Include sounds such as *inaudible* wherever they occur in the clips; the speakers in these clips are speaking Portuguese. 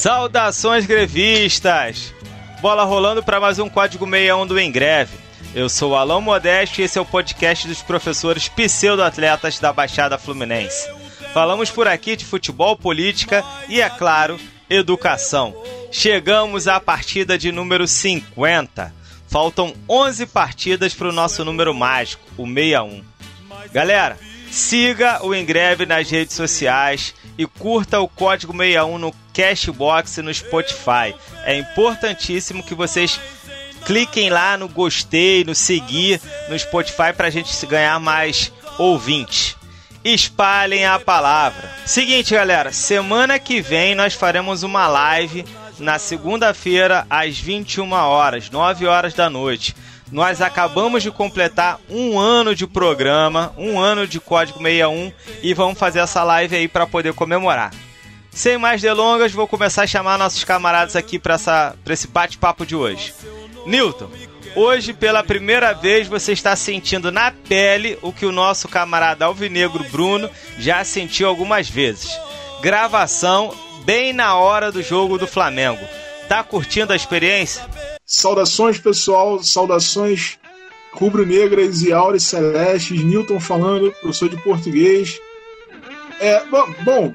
Saudações grevistas! Bola rolando para mais um Código 61 do Em Greve. Eu sou o Alão Modesto e esse é o podcast dos professores pseudo-atletas da Baixada Fluminense. Falamos por aqui de futebol, política e, é claro, educação. Chegamos à partida de número 50. Faltam 11 partidas para o nosso número mágico, o 61. Galera, siga o Em Greve nas redes sociais e curta o código 61 no Cashbox e no Spotify. É importantíssimo que vocês cliquem lá no gostei, no seguir no Spotify para a gente ganhar mais ouvintes. Espalhem a palavra. Seguinte, galera, semana que vem nós faremos uma live na segunda-feira às 21 horas, 9 horas da noite. Nós acabamos de completar um ano de programa, um ano de Código 61 e vamos fazer essa live aí para poder comemorar. Sem mais delongas, vou começar a chamar nossos camaradas aqui para esse bate-papo de hoje. Newton, hoje pela primeira vez você está sentindo na pele o que o nosso camarada alvinegro Bruno já sentiu algumas vezes. Gravação bem na hora do jogo do Flamengo. Tá curtindo a experiência? Saudações, pessoal, saudações rubro-negras e áureas celestes. Newton falando, professor de português. É, bom, bom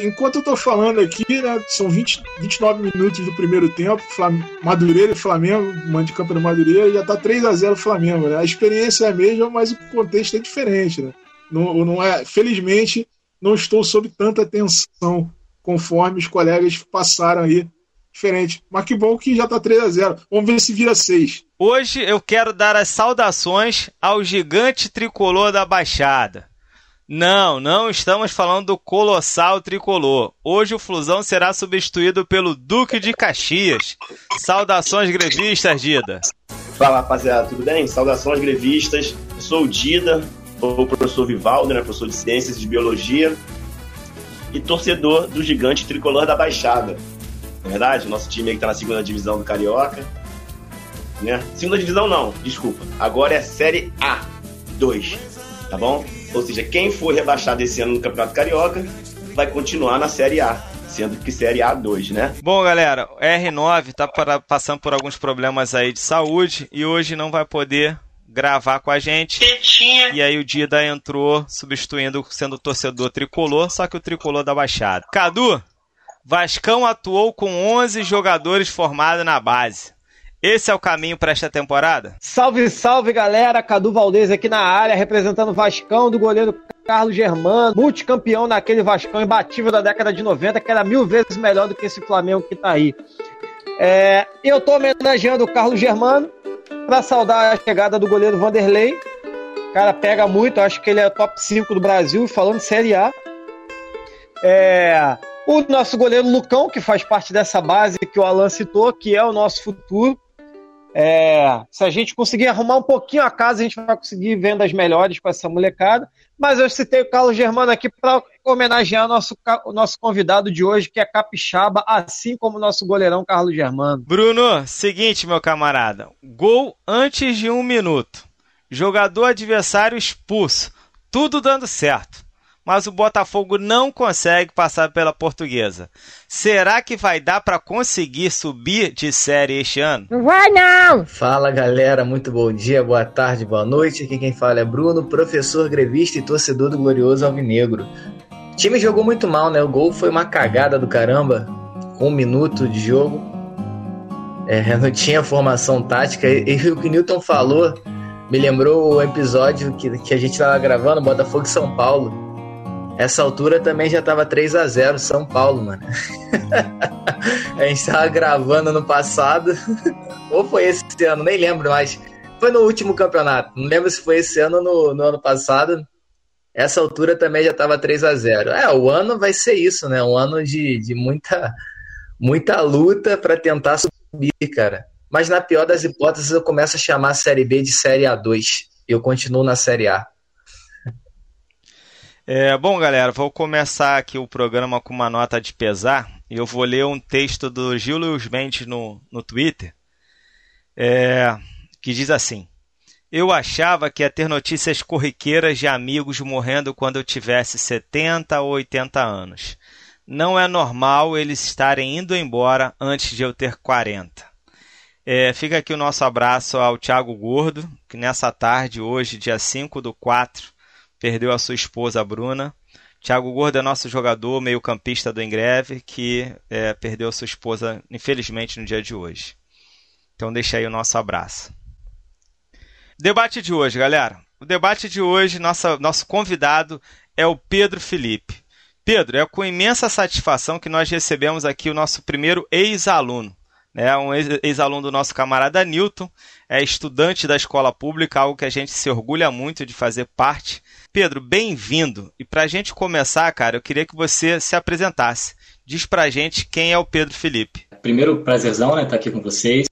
enquanto eu tô falando aqui, né, são 20, 29 minutos do primeiro tempo, Flam Madureira e Flamengo, mando de campo do Madureira, já tá 3 a 0 Flamengo, né? A experiência é a mesma, mas o contexto é diferente, né? Não, não é, felizmente, não estou sob tanta tensão conforme os colegas passaram aí diferente. Mas que bom que já tá 3 a 0 Vamos ver se vira 6. Hoje eu quero dar as saudações ao gigante tricolor da Baixada. Não, não estamos falando do colossal tricolor. Hoje o Flusão será substituído pelo Duque de Caxias. Saudações grevistas, Dida. Fala rapaziada, tudo bem? Saudações grevistas. Eu sou o Dida, sou o professor Vivaldo, né, professor de Ciências e de Biologia e torcedor do gigante tricolor da Baixada é verdade? Nosso time aí que tá na segunda divisão do Carioca. Né? Segunda divisão não, desculpa. Agora é Série A2, tá bom? Ou seja, quem for rebaixado esse ano no Campeonato Carioca vai continuar na Série A, sendo que Série A2, né? Bom, galera, R9 tá para, passando por alguns problemas aí de saúde e hoje não vai poder gravar com a gente. E aí o Dida entrou substituindo, sendo torcedor tricolor, só que o tricolor da Baixada. Cadu, Vascão atuou com 11 jogadores formados na base. Esse é o caminho para esta temporada? Salve, salve galera! Cadu Valdez aqui na área, representando o Vascão do goleiro Carlos Germano, multicampeão naquele Vascão imbatível da década de 90, que era mil vezes melhor do que esse Flamengo que tá aí. É, eu tô homenageando o Carlos Germano para saudar a chegada do goleiro Vanderlei. O cara pega muito, acho que ele é top 5 do Brasil, falando de Série A. É, o nosso goleiro Lucão, que faz parte dessa base que o Alan citou, que é o nosso futuro. É, se a gente conseguir arrumar um pouquinho a casa, a gente vai conseguir vendas melhores com essa molecada. Mas eu citei o Carlos Germano aqui para homenagear nosso, o nosso convidado de hoje, que é capixaba, assim como o nosso goleirão Carlos Germano. Bruno, seguinte, meu camarada: gol antes de um minuto, jogador adversário expulso, tudo dando certo mas o Botafogo não consegue passar pela Portuguesa. Será que vai dar para conseguir subir de série este ano? Não vai não! Fala galera, muito bom dia, boa tarde, boa noite. Aqui quem fala é Bruno, professor grevista e torcedor do glorioso Alvinegro. O time jogou muito mal, né? O gol foi uma cagada do caramba, um minuto de jogo. É, *laughs* não tinha formação tática. E, e o que o Newton falou me lembrou o episódio que, que a gente estava gravando, Botafogo e São Paulo essa altura também já tava 3 a 0 São Paulo, mano. *laughs* a gente tava gravando no passado. *laughs* Ou foi esse ano, nem lembro mais. Foi no último campeonato. Não lembro se foi esse ano ou no, no ano passado. Essa altura também já tava 3 a 0 É, o ano vai ser isso, né? Um ano de, de muita, muita luta para tentar subir, cara. Mas na pior das hipóteses, eu começo a chamar a Série B de Série A2. E eu continuo na Série A. É, bom, galera, vou começar aqui o programa com uma nota de pesar. Eu vou ler um texto do Gil Luiz Mendes no, no Twitter, é, que diz assim: Eu achava que ia ter notícias corriqueiras de amigos morrendo quando eu tivesse 70 ou 80 anos. Não é normal eles estarem indo embora antes de eu ter 40. É, fica aqui o nosso abraço ao Thiago Gordo, que nessa tarde, hoje, dia 5 do 4, perdeu a sua esposa Bruna. Thiago Gordo é nosso jogador, meio-campista do Engreve, que é, perdeu a sua esposa, infelizmente, no dia de hoje. Então deixa aí o nosso abraço. Debate de hoje, galera. O debate de hoje, nossa, nosso convidado é o Pedro Felipe. Pedro, é com imensa satisfação que nós recebemos aqui o nosso primeiro ex-aluno. Né? Um ex-aluno do nosso camarada Newton, é estudante da escola pública, algo que a gente se orgulha muito de fazer parte. Pedro, bem-vindo. E para a gente começar, cara, eu queria que você se apresentasse. Diz para a gente quem é o Pedro Felipe. Primeiro, prazerzão, né, estar tá aqui com vocês.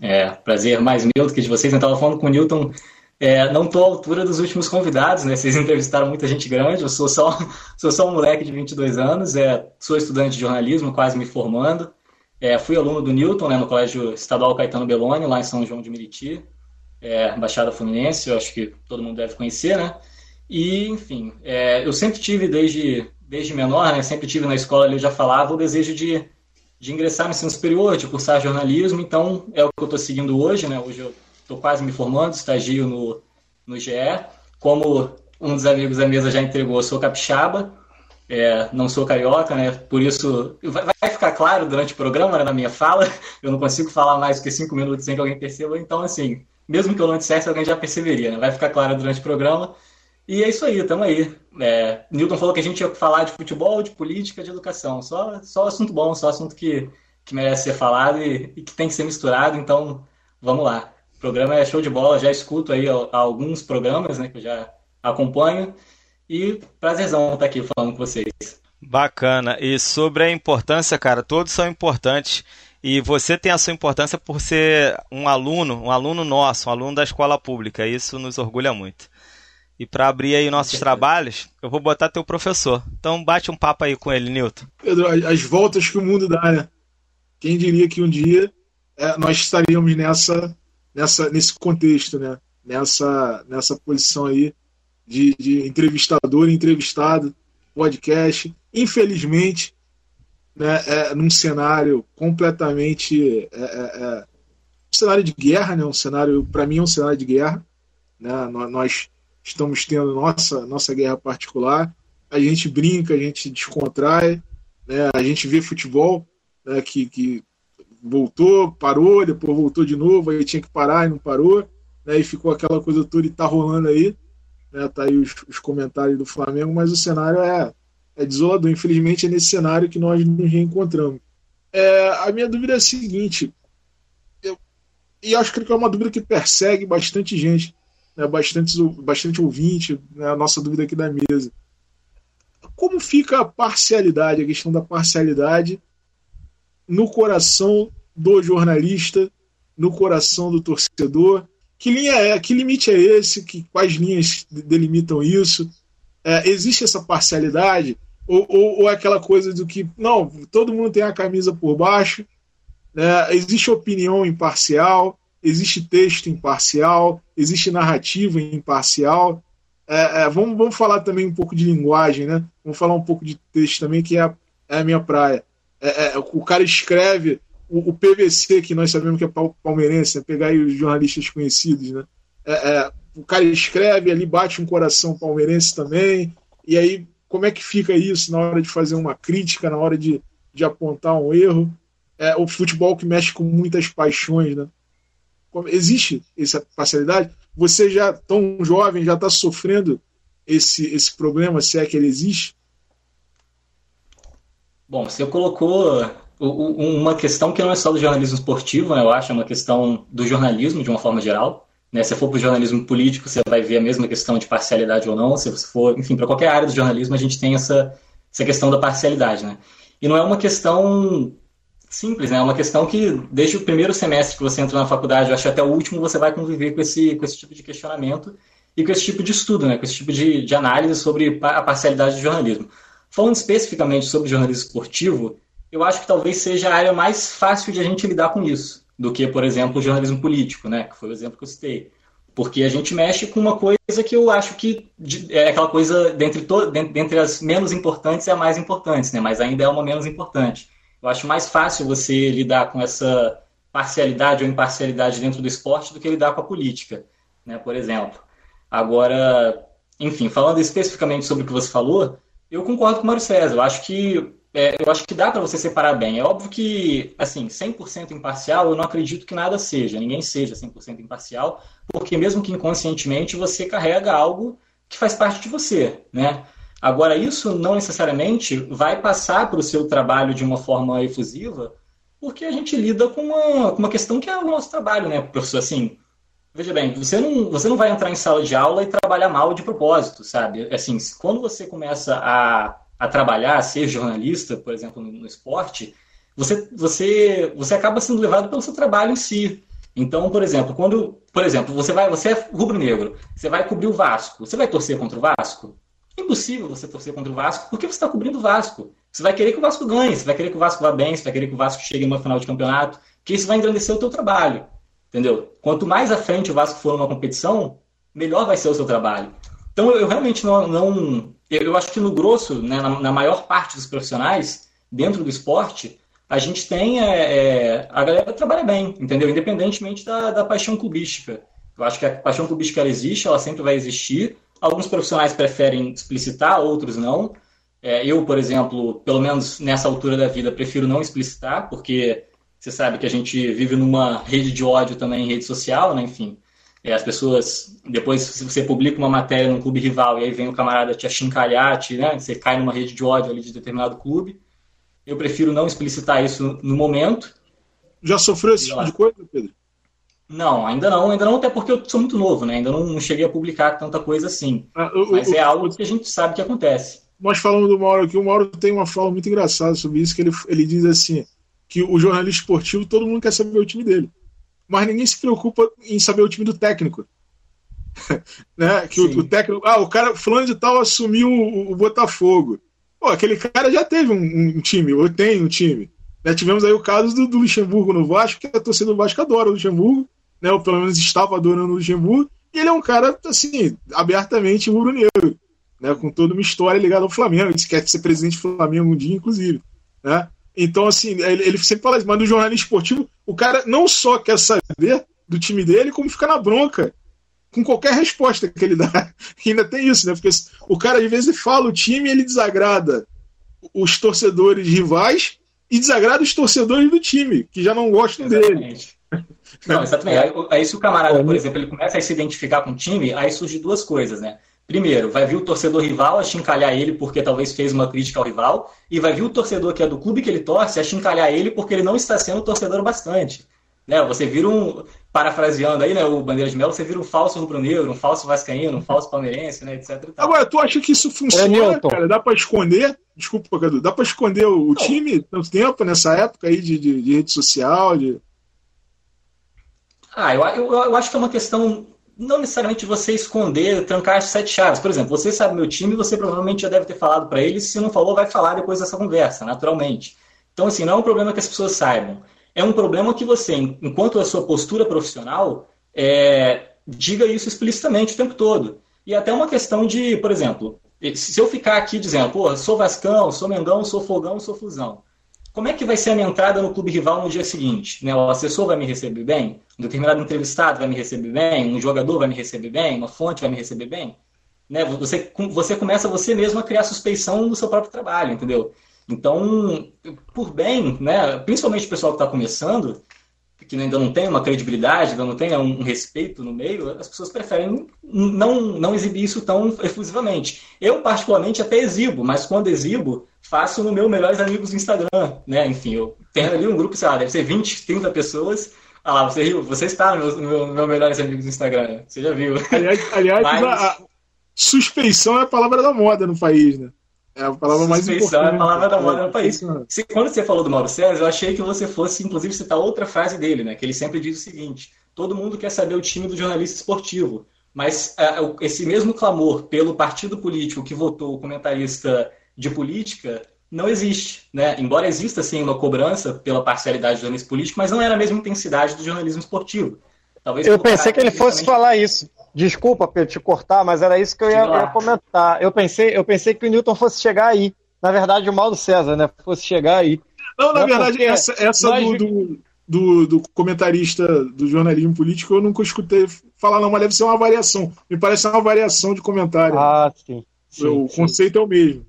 É, prazer mais meu do que de vocês. Eu estava falando com o Newton, é, não estou à altura dos últimos convidados, né? Vocês *laughs* entrevistaram muita gente grande, eu sou só, *laughs* sou só um moleque de 22 anos, é, sou estudante de jornalismo, quase me formando. É, fui aluno do Newton, né, no Colégio Estadual Caetano Belloni, lá em São João de Meriti, é, Baixada Fluminense, eu acho que todo mundo deve conhecer, né? E, enfim, é, eu sempre tive, desde, desde menor, né, sempre tive na escola, eu já falava, o desejo de de ingressar no ensino superior, de cursar jornalismo, então é o que eu estou seguindo hoje, né? Hoje eu estou quase me formando, estagio no, no GE. Como um dos amigos da mesa já entregou, eu sou capixaba, é, não sou carioca, né? Por isso, vai, vai ficar claro durante o programa, né, na minha fala, *laughs* eu não consigo falar mais do que cinco minutos sem que alguém perceba, então, assim, mesmo que eu não dissesse, alguém já perceberia, né? Vai ficar claro durante o programa. E é isso aí, tamo aí. É, Newton falou que a gente ia falar de futebol, de política, de educação. Só, só assunto bom, só assunto que, que merece ser falado e, e que tem que ser misturado. Então, vamos lá. O programa é show de bola, já escuto aí alguns programas né, que eu já acompanho. E prazerzão estar aqui falando com vocês. Bacana. E sobre a importância, cara, todos são importantes. E você tem a sua importância por ser um aluno, um aluno nosso, um aluno da escola pública. Isso nos orgulha muito. E para abrir aí nossos trabalhos, eu vou botar teu professor. Então bate um papo aí com ele, Newton. Pedro, as voltas que o mundo dá, né? Quem diria que um dia é, nós estaríamos nessa, nessa, nesse contexto, né? Nessa, nessa posição aí de, de entrevistador, entrevistado, podcast. Infelizmente, né, é, num cenário completamente. É, é, é um cenário de guerra, né? Um cenário, para mim, é um cenário de guerra. Né? Nós estamos tendo nossa, nossa guerra particular. A gente brinca, a gente descontrai, né? a gente vê futebol né? que, que voltou, parou, depois voltou de novo, aí tinha que parar e não parou, né? e ficou aquela coisa toda e tá rolando aí. Né? Tá aí os, os comentários do Flamengo, mas o cenário é, é desolador. Infelizmente é nesse cenário que nós nos reencontramos. É, a minha dúvida é a seguinte, eu, e acho que é uma dúvida que persegue bastante gente né, bastante, bastante ouvinte, né, a nossa dúvida aqui da mesa. Como fica a parcialidade, a questão da parcialidade no coração do jornalista, no coração do torcedor? Que linha é, que limite é esse? Que, quais linhas delimitam isso? É, existe essa parcialidade? Ou, ou, ou, é aquela coisa do que, não, todo mundo tem a camisa por baixo, né, existe opinião imparcial, existe texto imparcial, existe narrativa imparcial. É, é, vamos, vamos falar também um pouco de linguagem, né? Vamos falar um pouco de texto também, que é a, é a minha praia. É, é o cara escreve o, o, PVC, que nós sabemos que é palmeirense, né? pegar aí os jornalistas conhecidos, né? É, o cara escreve, ali bate um coração palmeirense também, e aí como é que fica isso na hora de fazer uma crítica, na hora de, de apontar um erro? É, o futebol que mexe com muitas paixões, né? Existe essa parcialidade? Você já tão jovem já está sofrendo esse, esse problema, se é que ele existe? Bom, você colocou uma questão que não é só do jornalismo esportivo, né? eu acho, é uma questão do jornalismo de uma forma geral. Né? Se for para o jornalismo político, você vai ver a mesma questão de parcialidade ou não. Se você for, enfim, para qualquer área do jornalismo, a gente tem essa, essa questão da parcialidade. Né? E não é uma questão simples, né? É uma questão que, desde o primeiro semestre que você entra na faculdade, eu acho até o último, você vai conviver com esse, com esse tipo de questionamento e com esse tipo de estudo, né? Com esse tipo de, de análise sobre a parcialidade do jornalismo. Falando especificamente sobre jornalismo esportivo, eu acho que talvez seja a área mais fácil de a gente lidar com isso, do que, por exemplo, o jornalismo político, né? Que foi o exemplo que eu citei. Porque a gente mexe com uma coisa que eu acho que é aquela coisa, dentre, dentre as menos importantes, é a mais importante, né? mas ainda é uma menos importante. Eu acho mais fácil você lidar com essa parcialidade ou imparcialidade dentro do esporte do que lidar com a política, né? por exemplo. Agora, enfim, falando especificamente sobre o que você falou, eu concordo com o Mário César. Eu acho que é, eu acho que dá para você separar bem. É óbvio que, assim, 100% imparcial, eu não acredito que nada seja, ninguém seja 100% imparcial, porque mesmo que inconscientemente você carrega algo que faz parte de você, né? Agora, isso não necessariamente vai passar para o seu trabalho de uma forma efusiva, porque a gente lida com uma, com uma questão que é o nosso trabalho, né, professor? Assim, veja bem, você não, você não vai entrar em sala de aula e trabalhar mal de propósito, sabe? Assim, quando você começa a a trabalhar, ser jornalista, por exemplo, no, no esporte, você, você, você acaba sendo levado pelo seu trabalho em si. Então, por exemplo, quando, por exemplo, você vai, você é rubro-negro, você vai cobrir o Vasco, você vai torcer contra o Vasco? É impossível você torcer contra o Vasco, porque você está cobrindo o Vasco. Você vai querer que o Vasco ganhe, você vai querer que o Vasco vá bem, você vai querer que o Vasco chegue uma final de campeonato, que isso vai engrandecer o teu trabalho, entendeu? Quanto mais à frente o Vasco for numa competição, melhor vai ser o seu trabalho. Então, eu realmente não, não eu acho que no grosso, né, na, na, maior parte dos profissionais, dentro do esporte, a gente tem. É, é, a galera trabalha bem, entendeu? Independentemente da, da paixão clubística. Eu acho que a paixão clubística ela existe, ela sempre vai existir. Alguns profissionais preferem explicitar, outros não. É, eu, por exemplo, pelo menos nessa altura da vida, prefiro não explicitar, porque você sabe que a gente vive numa rede de ódio também em rede social, né? Enfim, é, as pessoas, depois, se você publica uma matéria num clube rival e aí vem o camarada te achincalhar, te, né, você cai numa rede de ódio ali de determinado clube. Eu prefiro não explicitar isso no momento. Já sofreu esse tipo de coisa, Pedro? Não, ainda não, ainda não, até porque eu sou muito novo, né? Ainda não cheguei a publicar tanta coisa assim. Ah, eu, Mas eu, é algo que a gente sabe que acontece. Nós falamos do Mauro aqui, o Mauro tem uma fala muito engraçada sobre isso, que ele, ele diz assim, que o jornalista esportivo, todo mundo quer saber o time dele mas ninguém se preocupa em saber o time do técnico. *laughs* né? Que o, o, técnico. Ah, o cara, fulano de tal assumiu o, o Botafogo. Pô, aquele cara já teve um, um time, ou tem um time. Né? Tivemos aí o caso do, do, Luxemburgo no Vasco, que a torcida do Vasco adora o Luxemburgo, né? ou pelo menos estava adorando o Luxemburgo, e ele é um cara, assim, abertamente rubro-negro, né? com toda uma história ligada ao Flamengo. Ele quer ser presidente do Flamengo um dia, inclusive. Né? Então, assim, ele, ele sempre fala isso, mas no jornalismo esportivo, o cara não só quer saber do time dele, como fica na bronca com qualquer resposta que ele dá. E *laughs* ainda tem isso, né? Porque o cara, às vezes, fala o time ele desagrada os torcedores rivais e desagrada os torcedores do time, que já não gostam exatamente. dele. Não, exatamente. Aí, aí, se o camarada, por exemplo, ele começa a se identificar com o time, aí surge duas coisas, né? Primeiro, vai vir o torcedor rival a chincalhar ele porque talvez fez uma crítica ao rival, e vai vir o torcedor que é do clube que ele torce a chincalhar ele porque ele não está sendo torcedor bastante. Né? Você vira um, parafraseando aí, né, o Bandeira de Melo, você vira um falso rubro-negro, um falso vascaíno, um falso palmeirense, né, etc. Agora, tu acha que isso funciona, é, cara? Dá para esconder, desculpa, Cadu, dá para esconder o, time tanto tempo nessa época aí de, de, de rede social, de... Ah, eu, eu, eu acho que é uma questão não necessariamente você esconder, trancar as sete chaves. Por exemplo, você sabe meu time, você provavelmente já deve ter falado para eles. Se não falou, vai falar depois dessa conversa, naturalmente. Então, assim, não é um problema que as pessoas saibam. É um problema que você, enquanto a sua postura profissional, é, diga isso explicitamente o tempo todo. E até uma questão de, por exemplo, se eu ficar aqui dizendo, pô, sou Vascão, sou Mengão, sou Fogão, sou Fusão. Como é que vai ser a minha entrada no clube rival no dia seguinte? Né? O assessor vai me receber bem? Um determinado entrevistado vai me receber bem? Um jogador vai me receber bem? Uma fonte vai me receber bem? Né? Você, você começa você mesmo a criar suspeição do seu próprio trabalho, entendeu? Então, por bem, né, principalmente o pessoal que está começando, que ainda não tem uma credibilidade, ainda não tem um, respeito no meio, as pessoas preferem não, não exibir isso tão efusivamente. Eu, particularmente, até exibo, mas quando exibo, faço no meu Melhores Amigos do Instagram, né? Enfim, eu tenho ali um grupo, sei lá, deve ser 20, 30 pessoas. Ah lá, você, você está no meu, no meu, Melhores Amigos do Instagram, você já viu. Aliás, aliás *laughs* mas... a suspeição é a palavra da moda no país, né? É a palavra mais importante. é a palavra da moda no país. Se, quando você falou do Mauro César, eu achei que você fosse, inclusive, citar outra frase dele, né? Que ele sempre diz o seguinte: todo mundo quer saber o time do jornalista esportivo. Mas uh, esse mesmo clamor pelo partido político que votou o comentarista de política não existe, né? Embora exista sim uma cobrança pela parcialidade do jornalismo político, mas não era a mesma intensidade do jornalismo esportivo. Talvez Eu pensei que ele caráter fosse justamente- falar isso. Desculpa, Pedro, te cortar, mas era isso que eu ia, ia comentar. Eu pensei, eu pensei que o Newton fosse chegar aí. Na verdade, o mal do César, né? Fosse chegar aí. Não, na Não, verdade, porque essa, essa nós- do, do, do, do comentarista do jornalismo político eu nunca escutei falar, não, mas deve ser uma variação. Me parece uma variação de comentário. Ah, sim. sim, o sim. conceito é o mesmo.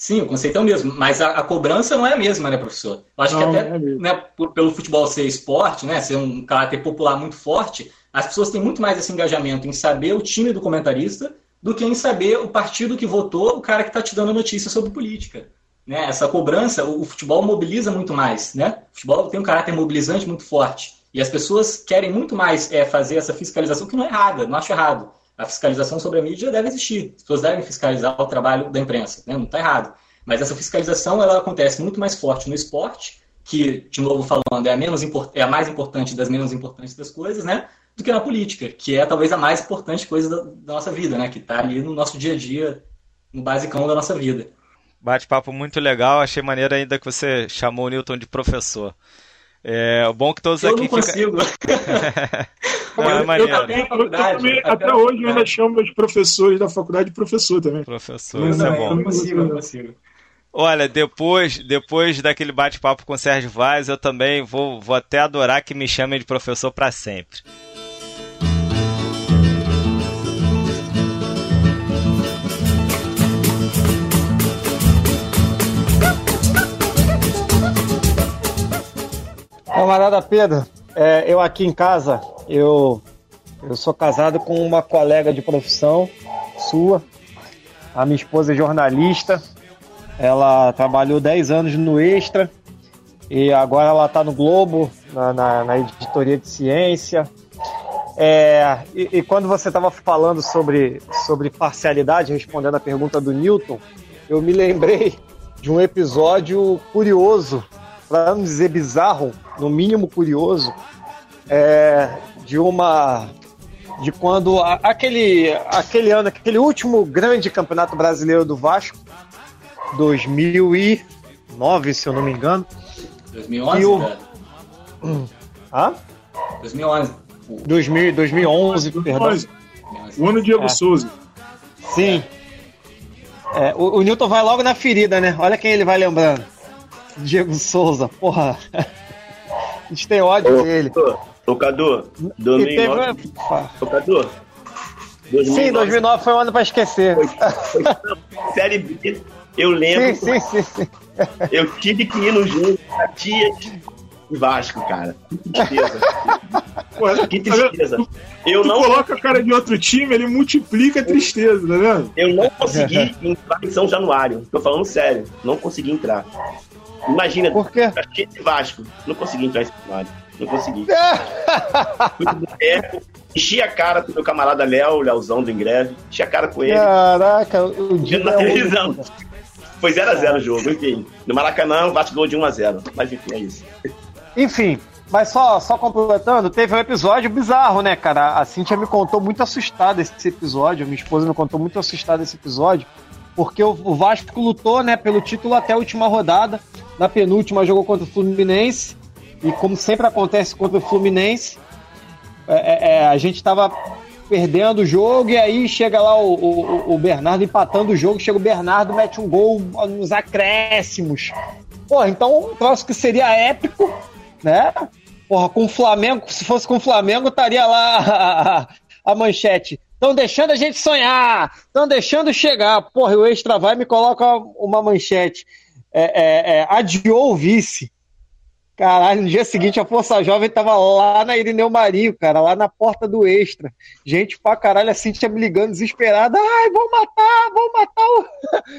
Sim, o conceito é o mesmo, mas a, a cobrança não é a mesma, né, professor? Eu acho Não, que até é né, por- pelo futebol ser esporte, né, ser um caráter popular muito forte, as pessoas têm muito mais esse engajamento em saber o time do comentarista do que em saber o partido que votou o cara que está te dando a notícia sobre política. Né? Essa cobrança, o, o futebol mobiliza muito mais. Né? O futebol tem um caráter mobilizante muito forte. E as pessoas querem muito mais é, fazer essa fiscalização, que não é errada, não acho errado. A fiscalização sobre a mídia deve existir. As pessoas devem fiscalizar o trabalho da imprensa, né? não está errado. Mas essa fiscalização ela acontece muito mais forte no esporte, que, de novo falando, é a, menos é a mais importante das menos importantes das coisas, né? do que na política, que é talvez a mais importante coisa da, da nossa vida, né? que está ali no nosso dia a dia, no basicão da nossa vida. Bate-papo muito legal. Achei maneiro ainda que você chamou o Newton de professor. É bom que todos Eu aqui não ficam. consigo. *laughs* Não, é eu, também, eu também, até até hoje, eu ainda chamo os professores da faculdade de professor também. Professor, Eu isso é também, bom. Eu não consigo, eu não consigo. Olha, depois, depois daquele bate-papo com o Sérgio Vaz, eu também vou, vou até adorar que me chamem de professor para sempre. Camarada Pedro, é, eu aqui em casa, eu, eu sou casado com uma colega de profissão sua. A minha esposa é jornalista. Ela trabalhou 10 anos no Extra e agora ela está no Globo, na, na- na editoria de ciência. É, e, e quando você estava falando sobre, sobre parcialidade, respondendo a pergunta do Newton, eu me lembrei de um episódio curioso, para não dizer bizarro, no mínimo curioso, é, de uma de quando a- aquele aquele ano, aquele último grande campeonato brasileiro do Vasco, 2009, se eu não me engano. 2011, E o- cara? Ah? 2011. 2000, 2011, perdão. Mas, o ano de Diego É. Souza. Sim. É, o, o Newton vai logo na ferida, né? Olha quem ele vai lembrando. Diego Souza, porra. A gente tem ódio dele. Ô, Cadu, E 2009. teve... Ô, Cadu, Sim, 2009 foi um ano pra esquecer. *laughs* Série B, eu lembro, Sim, sim, sim, eu tive que ir no jogo da Tia e Vasco, cara. Que tristeza. Que tá tristeza. Eu Tu não, coloca a cara de outro time, ele multiplica a tristeza, tá vendo? eu não consegui entrar em São Januário. Tô falando sério. Não consegui entrar. Imagina, Por quê? Tia e Vasco. Não consegui entrar São Januário. Não consegui. *laughs* Fui pro boteco, enchi a cara com meu camarada Léo, o Leozão do Engreve. Enchi a cara com ele. Caraca, o dia na televisão. Foi 0x0 o jogo, enfim. No Maracanã, o Vasco ganhou de 1x0. Mas enfim, é isso. Enfim, mas só, só completando, teve um episódio bizarro, né, cara? A Cintia me contou muito assustada esse episódio, minha esposa me contou muito assustada esse episódio, porque o, Vasco lutou, né, pelo título até a última rodada. Na penúltima jogou contra o Fluminense, e como sempre acontece contra o Fluminense, é, é, é, a gente tava perdendo o jogo, e aí chega lá o, o, o Bernardo empatando o jogo, chega o Bernardo, mete um gol nos acréscimos. Porra, então um troço que seria épico, né? Porra, com o Flamengo, se fosse com o Flamengo, estaria lá a, *laughs* a- a manchete. Estão deixando a gente sonhar, estão deixando chegar. Porra, o Extra vai e me coloca uma manchete. É, é, é, adiou o vice. Caralho, no dia seguinte a Força Jovem tava lá na Irineu Marinho, cara, lá na porta do Extra. Gente pra caralho, a Cintia me ligando desesperada. Ai, vão matar, vão matar o.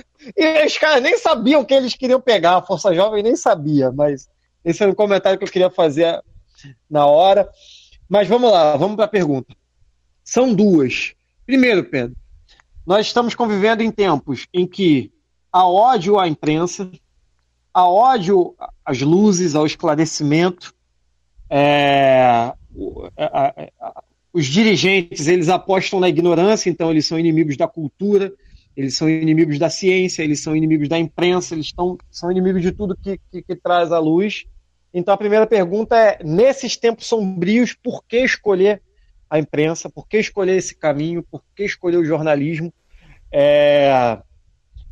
*laughs* E os caras nem sabiam que eles queriam pegar, a Força Jovem nem sabia, mas esse era um comentário que eu queria fazer na hora. Mas vamos lá, vamos para a pergunta. São duas. Primeiro, Pedro, nós estamos convivendo em tempos em que há ódio à imprensa, há ódio às luzes, ao esclarecimento. É, a- a- os dirigentes eles apostam na ignorância, então eles são inimigos da cultura, eles são inimigos da ciência, eles são inimigos da imprensa, eles tão, são inimigos de tudo que, que, que traz à luz. Então a primeira pergunta é: nesses tempos sombrios, por que escolher a imprensa? Por que escolher esse caminho? Por que escolher o jornalismo? É...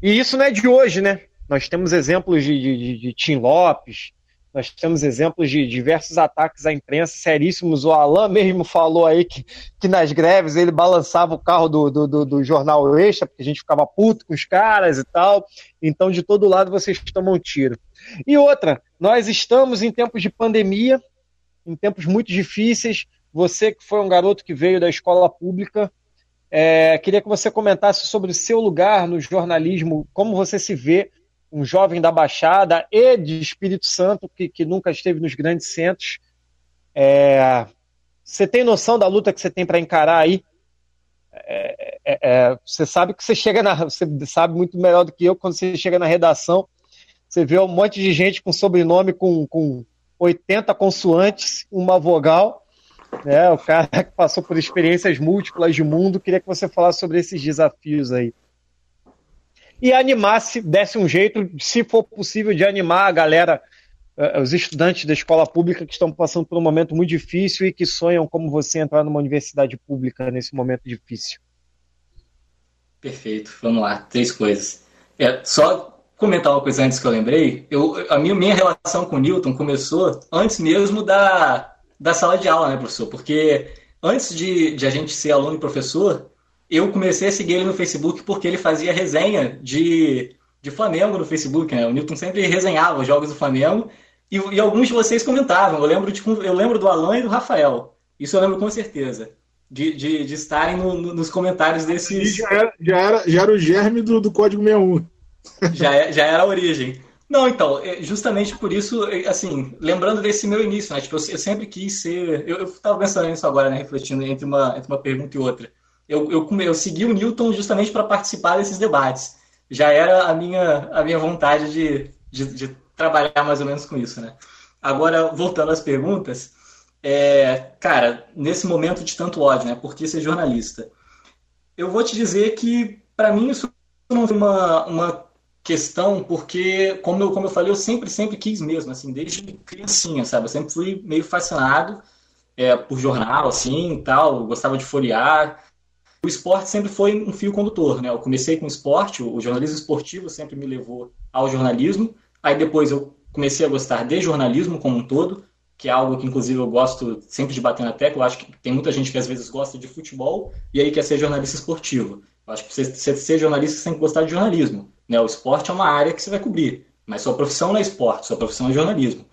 E isso não é de hoje, né? Nós temos exemplos de, de, de Tim Lopes, nós temos exemplos de diversos ataques à imprensa seríssimos. O Alain mesmo falou aí que, que nas greves ele balançava o carro do, do, do, do jornal Extra, porque a gente ficava puto com os caras e tal. Então, de todo lado, vocês tomam tiro. E outra, nós estamos em tempos de pandemia, em tempos muito difíceis. Você que foi um garoto que veio da escola pública, é, queria que você comentasse sobre o seu lugar no jornalismo, como você se vê um jovem da Baixada e de Espírito Santo, que, que nunca esteve nos grandes centros. É, você tem noção da luta que você tem para encarar aí? É, é, é, você sabe que você chega na. Você sabe muito melhor do que eu quando você chega na redação. Você vê um monte de gente com sobrenome com, com 80 consoantes, uma vogal. Né, o cara que passou por experiências múltiplas de mundo. Queria que você falasse sobre esses desafios aí e animasse, desse um jeito, se for possível, de animar a galera, uh, os estudantes da escola pública que estão passando por um momento muito difícil e que sonham, como você, entrar numa universidade pública nesse momento difícil. Perfeito, vamos lá, três coisas. É, só comentar uma coisa antes que eu lembrei, eu, a minha, minha relação com Newton começou antes mesmo da, da sala de aula, né, professor? Porque antes de, de a gente ser aluno e professor, eu comecei a seguir ele no Facebook porque ele fazia resenha de, de Flamengo no Facebook, né? O Newton sempre resenhava os jogos do Flamengo e, e alguns de vocês comentavam. Eu lembro, de, eu lembro do Alan e do Rafael. Isso eu lembro com certeza. De, de, de estarem no, no, nos comentários desses. Já era, já era, já era o germe do, do código 61. já, é, já era a origem. Não, então, é, justamente por isso, é, assim, lembrando desse meu início, né? Tipo, eu, sempre quis ser. Eu, eu tava pensando nisso agora, né? Refletindo entre uma, entre uma pergunta e outra eu, eu, eu segui o Newton justamente para participar desses debates. Já era a minha, a minha vontade de, de, de trabalhar mais ou menos com isso, né? Agora, voltando às perguntas, é, cara, nesse momento de tanto ódio, né? Por que ser jornalista? Eu vou te dizer que, para mim, isso não foi uma, uma questão, porque, como eu, como eu falei, eu sempre, sempre quis mesmo, assim, desde criancinha, sabe? Eu sempre fui meio fascinado é, por jornal, assim, tal, gostava de folhear, o esporte sempre foi um fio condutor, né? Eu comecei com o esporte, o jornalismo esportivo sempre me levou ao jornalismo. Aí depois eu comecei a gostar de jornalismo como um todo, que é algo que inclusive eu gosto sempre de bater na tecla. Eu acho que tem muita gente que às vezes gosta de futebol e aí quer ser jornalista esportivo. Eu acho que você, ser jornalista tem que gostar de jornalismo. Né? O esporte é uma área que você vai cobrir, mas sua profissão não é esporte, sua profissão é jornalismo.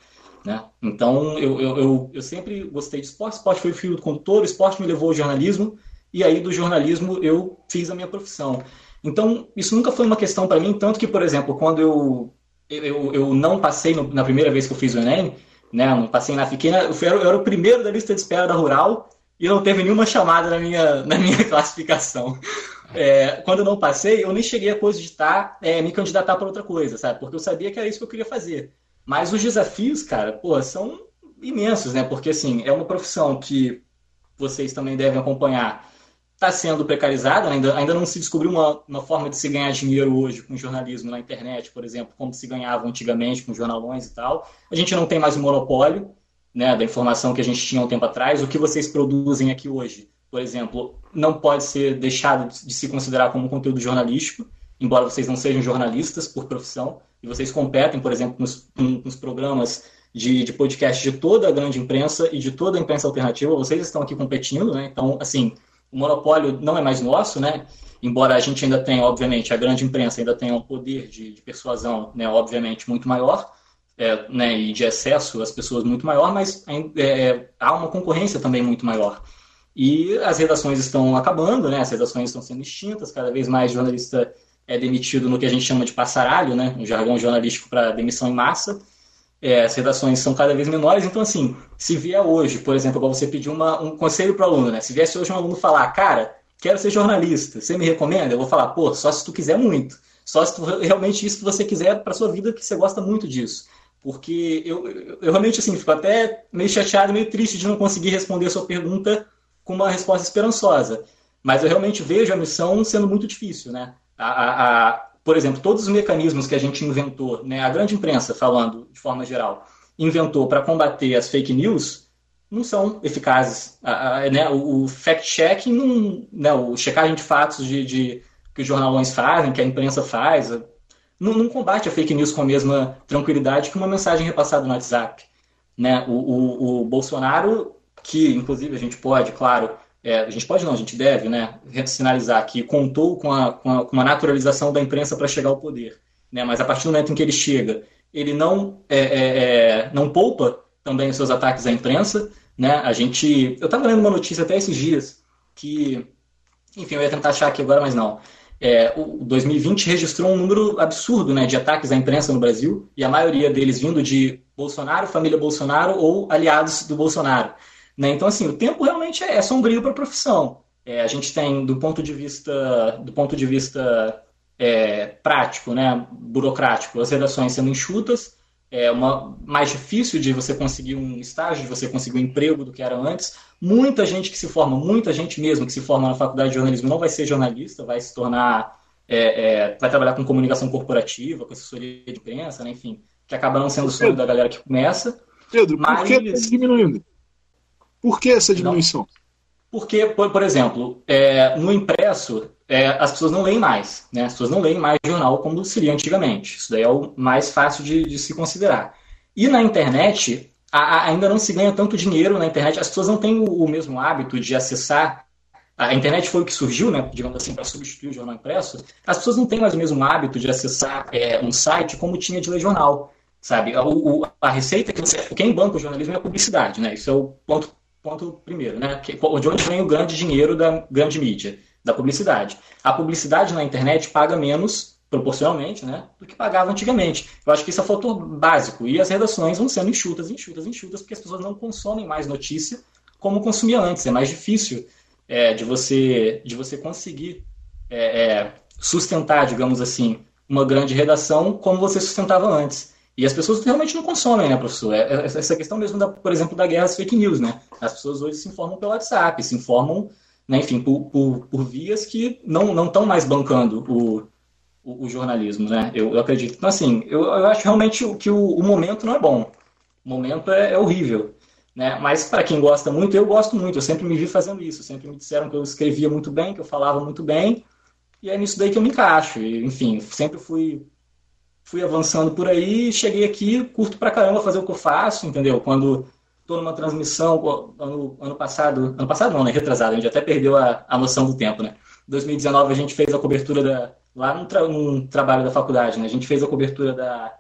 Né? Então eu, eu, eu, eu sempre gostei de esporte, esporte foi o fio condutor, o esporte me levou ao jornalismo e aí do jornalismo eu fiz a minha profissão. Então, isso nunca foi uma questão para mim, tanto que, por exemplo, quando eu, eu, eu não passei no, na primeira vez que eu fiz o Enem, né, não passei na fiquei eu, fui, eu era o primeiro da lista de espera da Rural e não teve nenhuma chamada na minha, na minha *laughs* classificação. É, quando não passei, eu nem cheguei a cogitar é, me candidatar para outra coisa, sabe? Porque eu sabia que era isso que eu queria fazer. Mas os desafios, cara, pô, são imensos, né? Porque, assim, é uma profissão que vocês também devem acompanhar está sendo precarizada, ainda, ainda não se descobriu uma, uma forma de se ganhar dinheiro hoje com jornalismo na internet, por exemplo, como se ganhava antigamente com jornalões e tal. A gente não tem mais o monopólio né, da informação que a gente tinha um tempo atrás. O que vocês produzem aqui hoje, por exemplo, não pode ser deixado de se considerar como conteúdo jornalístico, embora vocês não sejam jornalistas por profissão, e vocês competem, por exemplo, nos, nos programas de, de podcast de toda a grande imprensa e de toda a imprensa alternativa, vocês estão aqui competindo, né? Então, assim, o monopólio não é mais nosso, né? Embora a gente ainda tenha, obviamente, a grande imprensa ainda tenha um poder de, de persuasão, né, obviamente, muito maior, é, né, e de acesso às pessoas muito maior, mas é, há uma concorrência também muito maior. E as redações estão acabando, né, as redações estão sendo extintas, cada vez mais jornalista é demitido no que a gente chama de passaralho, né, um jargão jornalístico para demissão em massa, é, as redações são cada vez menores, então assim, se vier hoje, por exemplo, para você pedir uma, um conselho para o aluno, né? Se viesse hoje um aluno falar, cara, quero ser jornalista, você me recomenda? Eu vou falar, pô, só se tu quiser muito. Só se tu, realmente isso que você quiser para sua vida, que você gosta muito disso. Porque eu, eu, eu realmente, assim, fico até meio chateado, meio triste de não conseguir responder a sua pergunta com uma resposta esperançosa. Mas eu realmente vejo a missão sendo muito difícil, né? A, a, a por exemplo, todos os mecanismos que a gente inventou, né, a grande imprensa falando de forma geral, inventou para combater as fake news não são eficazes. né, o, fact-checking, né, o checagem de fatos de, de, que os jornalões fazem, que a imprensa faz, não, não, combate a fake news com a mesma tranquilidade que uma mensagem repassada no WhatsApp. Né? O, o, o Bolsonaro, que inclusive a gente pode, claro, é, a gente pode não, a gente deve né, sinalizar que contou com, a, com, a, com uma naturalização da imprensa para chegar ao poder. Né? Mas a partir do momento em que ele chega, ele não, é, é, é não poupa também os seus ataques à imprensa. Né? A gente, eu estava lendo uma notícia até esses dias que, enfim, eu ia tentar achar aqui agora, mas não. É, o 2020 registrou um número absurdo né, de ataques à imprensa no Brasil, e a maioria deles vindo de Bolsonaro, família Bolsonaro ou aliados do Bolsonaro. Né? Então, assim, o tempo realmente é, é sombrio para a profissão. É, a gente tem, do ponto de vista, do ponto de vista é, prático, né, burocrático, as redações sendo enxutas, é uma, mais difícil de você conseguir um estágio, de você conseguir um emprego do que era antes. Muita gente que se forma, muita gente mesmo que se forma na faculdade de jornalismo não vai ser jornalista, vai se tornar, é, é, vai trabalhar com comunicação corporativa, com assessoria de imprensa, né, enfim, que acaba não sendo o sonho da galera que começa. Pedro, mas... por que está diminuindo? Por que essa diminuição? Não. Porque, por, por exemplo, é, no impresso, é, as pessoas não leem mais, né? As pessoas não leem mais jornal como seria antigamente. Isso daí é o mais fácil de, de se considerar. E na internet, a, a, ainda não se ganha tanto dinheiro na internet. As pessoas não têm o, o mesmo hábito de acessar. A internet foi o que surgiu, né, digamos assim, para substituir o jornal impresso. As pessoas não têm mais o mesmo hábito de acessar é, um site como tinha de ler jornal, sabe? O, o, a receita que você, quem banca o jornalismo é a publicidade, né? Isso é o ponto, ponto primeiro, né? Que, de onde vem o grande dinheiro da grande mídia? da publicidade. A publicidade na internet paga menos, proporcionalmente, né, do que pagava antigamente. Eu acho que isso é fator básico. E as redações vão sendo enxutas, enxutas, enxutas, porque as pessoas não consomem mais notícia como consumia antes. É mais difícil é, de, você, de você conseguir é, é, sustentar, digamos assim, uma grande redação como você sustentava antes. E as pessoas realmente não consomem, né, professor? É, é, essa questão mesmo, da, por exemplo, da guerra às fake news, né? As pessoas hoje se informam pelo WhatsApp, se informam né, enfim, por, por, por, vias que não estão mais bancando o, o, o jornalismo, né? Eu, eu, acredito. Então, assim, eu, eu acho realmente que o, o momento não é bom. O momento é, é horrível. Né? Mas para quem gosta muito, eu gosto muito. Eu sempre me vi fazendo isso. Sempre me disseram que eu escrevia muito bem, que eu falava muito bem. E é nisso daí que eu me encaixo. E, enfim, sempre fui fui avançando por aí, cheguei aqui, curto pra caramba fazer o que eu faço, entendeu? Quando estou numa transmissão ano, ano passado, ano passado não, né? Retrasado, a gente até perdeu a, a noção do tempo, né? 2019 a gente fez a cobertura da, lá num, tra, num trabalho da faculdade, né? A gente fez a cobertura da,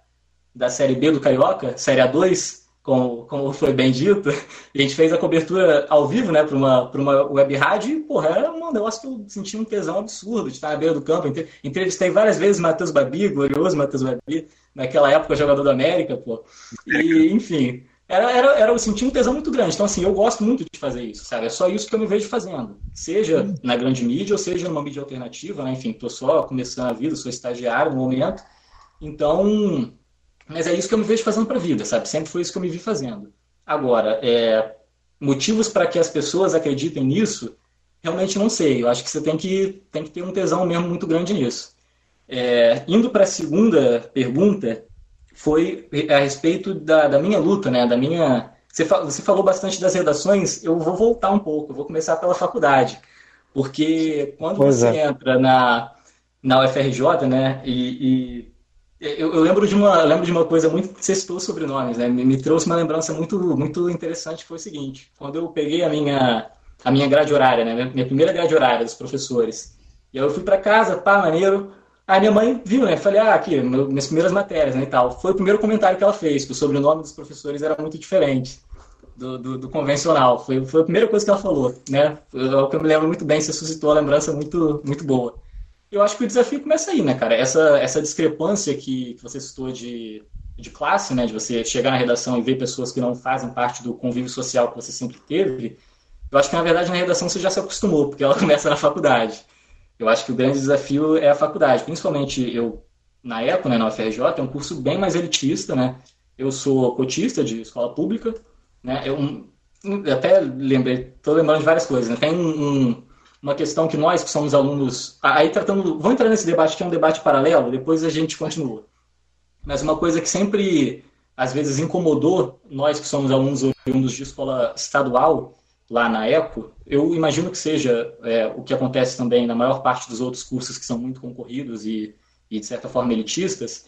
da série B do Carioca, série A2, como, como foi bem dito. A gente fez a cobertura ao vivo, né, para uma, uma web rádio, e, porra, era um negócio que eu senti um tesão absurdo de estar na beira do campo. Entrevistei várias vezes Matheus Babi, glorioso Matheus Babi, naquela época jogador da América, pô. E, enfim, era, era, era eu senti um tesão muito grande. Então, assim, eu gosto muito de fazer isso, sabe? É só isso que eu me vejo fazendo. Seja na grande mídia ou seja numa mídia alternativa, né? Enfim, tô só começando a vida, sou estagiário no momento. Então, mas é isso que eu me vejo fazendo para a vida, sabe? Sempre foi isso que eu me vi fazendo. Agora, é, motivos para que as pessoas acreditem nisso, realmente não sei. Eu acho que você tem que, tem que ter um tesão mesmo muito grande nisso. É, indo para a segunda pergunta, foi a respeito da, da minha luta, né? Da minha. Você, você falou bastante das redações, eu vou voltar um pouco, eu vou começar pela faculdade. Porque quando pois você é. entra na, na UFRJ, né? E, e eu, eu, lembro de uma, lembro de uma coisa muito. Você citou sobrenomes, né? Me, me, trouxe uma lembrança muito, muito interessante, que foi o seguinte: quando eu peguei a minha, a minha grade horária, né? Minha primeira grade horária dos professores, e aí eu fui para casa, pá, maneiro. Aí minha mãe viu, né? Falei, ah, aqui, minhas primeiras matérias, né, e tal. Foi o primeiro comentário que ela fez, que o sobrenome dos professores era muito diferente do, do, do convencional. Foi, foi a primeira coisa que ela falou, né? É que eu me lembro muito bem, você suscitou a lembrança muito, muito boa. Eu acho que o desafio começa aí, né, cara? Essa, essa discrepância que, que você citou de, de classe, né? De você chegar na redação e ver pessoas que não fazem parte do convívio social que você sempre teve. Eu acho que, na verdade, na redação você já se acostumou, porque ela *laughs* começa na faculdade. Eu acho que o grande desafio é a faculdade, principalmente eu, na época, né, na UFRJ, é um curso bem mais elitista, né? Eu sou cotista de escola pública, né? Eu, eu até lembrei, estou lembrando de várias coisas, né? Tem um, um, uma questão que nós, que somos alunos, aí tratando, vou entrar nesse debate que é um debate paralelo, depois a gente continua. Mas uma coisa que sempre às vezes incomodou nós que somos alunos oriundos de escola estadual lá na ECO, eu imagino que seja é, o que acontece também na maior parte dos outros cursos que são muito concorridos e, e de certa forma elitistas,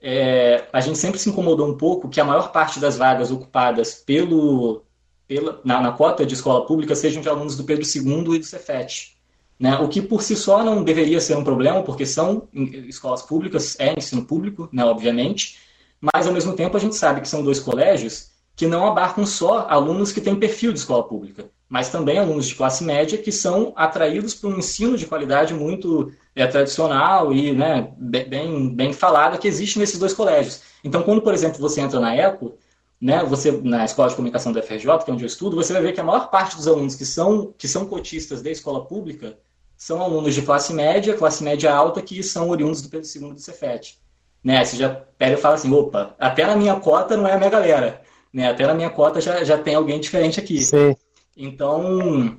é, a gente sempre se incomodou um pouco que a maior parte das vagas ocupadas pelo, pela, na, na cota de escola pública sejam de alunos do Pedro II e do Cefet. Né? O que por si só não deveria ser um problema, porque são escolas públicas, é ensino público, né, obviamente, mas ao mesmo tempo a gente sabe que são dois colégios que não abarcam só alunos que têm perfil de escola pública, mas também alunos de classe média que são atraídos por um ensino de qualidade muito é, tradicional e né, bem, bem falado que existe nesses dois colégios. Então, quando, por exemplo, você entra na ECO, né, você na Escola de Comunicação da FRJ, que é onde eu estudo, você vai ver que a maior parte dos alunos que são, que são cotistas da escola pública são alunos de classe média, classe média alta, que são oriundos do Pedro II do Cefet. Né, você já pega e fala assim, opa, até na minha cota não é a minha galera. Né, até na minha cota já, já tem alguém diferente aqui. Sim. Então,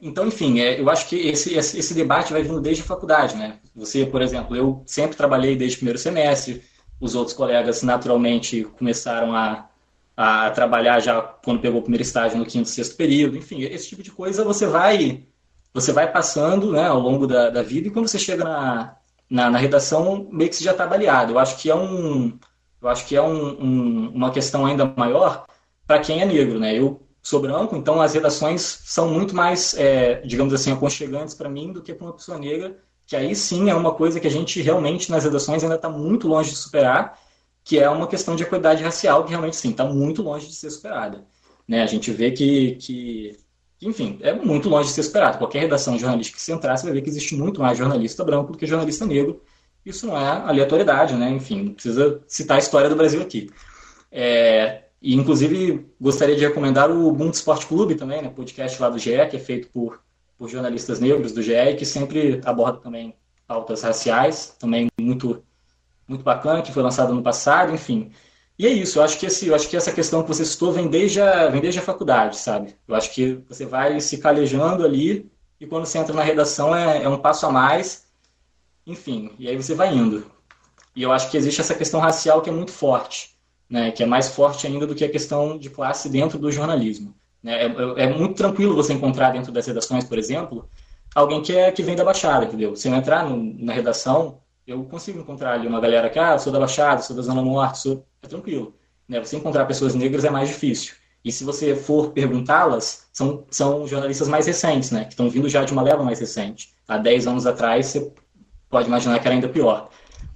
então, enfim, é, eu acho que esse, esse, esse, debate vai vindo desde a faculdade, né? Você, por exemplo, eu sempre trabalhei desde o primeiro semestre, os outros colegas naturalmente começaram a, a trabalhar já quando pegou o primeiro estágio no quinto, sexto período, enfim, esse tipo de coisa você vai você vai passando né, ao longo da, da vida e quando você chega na, na, na redação meio que você já está baleado. Eu acho que é um eu acho que é um, um, uma questão ainda maior para quem é negro, né? Eu sou branco, então as redações são muito mais, é, digamos assim, aconchegantes para mim do que para uma pessoa negra, que aí sim é uma coisa que a gente realmente nas redações ainda está muito longe de superar, que é uma questão de equidade racial que realmente sim está muito longe de ser superada. Né? A gente vê que, que, enfim, é muito longe de ser superado. Qualquer redação jornalística que você entrar, você vai ver que existe muito mais jornalista branco do que jornalista negro. Isso não é aleatoriedade, né? Enfim, não precisa citar a história do Brasil aqui. É, e, inclusive, gostaria de recomendar o Ubuntu Esporte Clube também, né, podcast lá do GE, que é feito por, por jornalistas negros do GE que sempre aborda também pautas raciais, também muito, muito bacana, que foi lançado no passado, enfim. E é isso, eu acho que, esse, eu acho que essa questão que você citou vem desde, a, vem desde a faculdade, sabe? Eu acho que você vai se calejando ali e quando você entra na redação é, é um passo a mais, enfim, e aí você vai indo. E eu acho que existe essa questão racial que é muito forte né, que é mais forte ainda do que a questão de classe dentro do jornalismo. Né? É, é, é, muito tranquilo você encontrar dentro das redações, por exemplo, alguém que, é, que vem da Baixada, entendeu? Se eu entrar no, na redação, eu consigo encontrar ali uma galera que, ah, sou da Baixada, sou da Zona Norte, sou... é tranquilo. Né? Você encontrar pessoas negras é mais difícil. E se você for perguntá-las, são, são jornalistas mais recentes, né? Que estão vindo já de uma leva mais recente. Há 10 anos atrás, você pode imaginar que era ainda pior.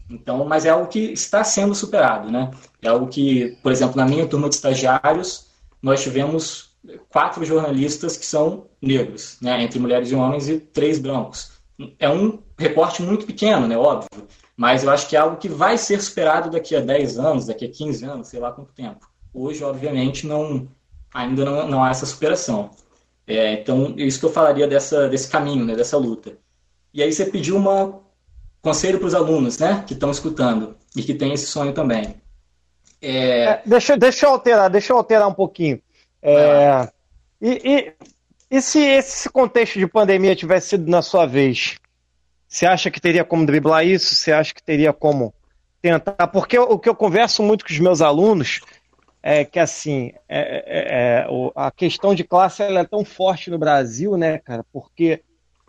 Então, mas é algo que está sendo superado, né? É algo que, por exemplo, na minha turma de estagiários, nós tivemos quatro jornalistas que são negros, né? Entre mulheres e homens e três brancos. É um recorte muito pequeno, né? Óbvio. Mas eu acho que é algo que vai ser superado daqui a 10 anos, daqui a 15 anos, sei lá quanto tempo. Hoje, obviamente, não, ainda não, não há essa superação. É, então, é isso que eu falaria dessa, desse caminho, né, dessa luta. E aí você pediu uma conselho para os alunos, né, que estão escutando e que têm esse sonho também. É... É, deixa, deixa eu alterar, deixa eu alterar um pouquinho. É, e, e, e, se esse contexto de pandemia tivesse sido na sua vez, você acha que teria como driblar isso? Você acha que teria como tentar? Porque o que eu converso muito com os meus alunos é que assim é, é, é a questão de classe é tão forte no Brasil, né, cara? Porque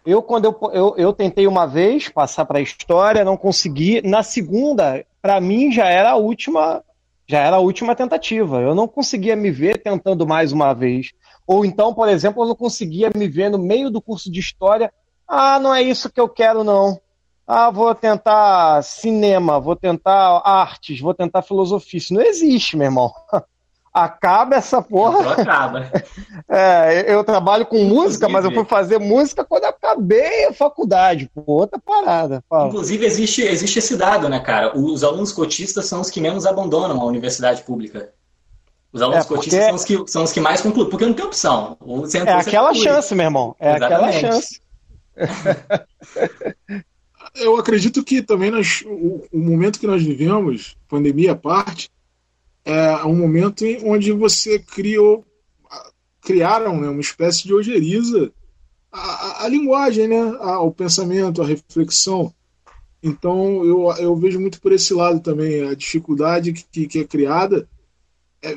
eu, quando eu, eu, eu tentei uma vez passar para a história, não consegui. Na segunda, para mim, já era a última já era a última tentativa. Eu não conseguia me ver tentando mais uma vez. Ou então, por exemplo, eu não conseguia me ver no meio do curso de história. Ah, não é isso que eu quero, não. Ah, vou tentar cinema, vou tentar artes, vou tentar filosofia. Isso não existe, meu irmão. *laughs* acaba essa porra. acaba. *laughs* É, eu trabalho com música, mas eu fui fazer música quando eu acabei a faculdade, pô, outra parada. Fala. Inclusive, existe, existe esse dado, né, cara? Os alunos cotistas são os que menos abandonam a universidade pública. Os alunos é, porque... cotistas são os, que, são os que mais concluem, porque não tem opção. é aquela chance, meu irmão. É Exatamente. aquela chance. *laughs* eu acredito que também nós, o, o momento que nós vivemos, pandemia à parte, é um momento onde você criou, criaram né, uma espécie de ojeriza a, a, a linguagem, né, a, o pensamento, a reflexão. Então eu, eu vejo muito por esse lado também. A dificuldade que, que é criada é,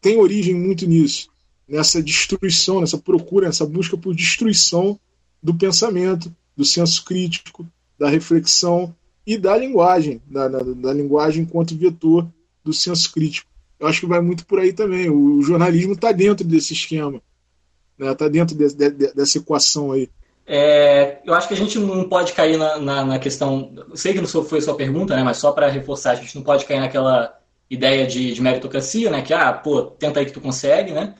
tem origem muito nisso, nessa destruição, nessa procura, nessa busca por destruição do pensamento, do senso crítico, da reflexão e da linguagem, da, da, da linguagem enquanto vetor do senso crítico. Eu acho que vai muito por aí também. O jornalismo está dentro desse esquema, está né? Tá dentro de, de, dessa equação aí. É, eu acho que a gente não pode cair na, na, na questão. Sei que não foi sua pergunta, né, mas só para reforçar, a gente não pode cair naquela ideia de, de, meritocracia, né? Que, ah, pô, tenta aí que tu consegue, né?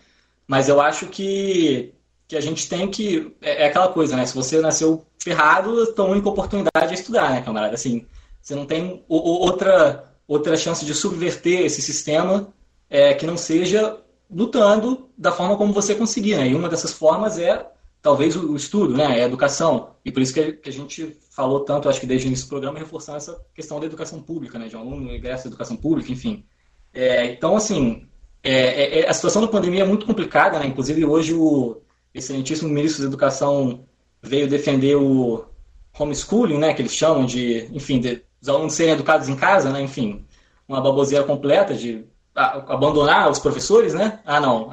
Mas eu acho que, que a gente tem que. É, é aquela coisa, né? Se você nasceu ferrado, tua única oportunidade é estudar, né, camarada? Assim, você não tem outra, outra chance de subverter esse sistema é, que não seja lutando da forma como você conseguir, né? E uma dessas formas é talvez o, estudo, né, a educação. E por isso que a gente falou tanto, acho que desde o início do programa, reforçando essa questão da educação pública, né, de um aluno ingresso da educação pública, enfim. É, então, assim, é, é, é, a situação da pandemia é muito complicada, né? Inclusive, hoje o excelentíssimo ministro da Educação veio defender o homeschooling, né, que eles chamam de, enfim, de, os alunos serem educados em casa, né, enfim, uma baboseira completa de abandonar os professores, né? Ah, não,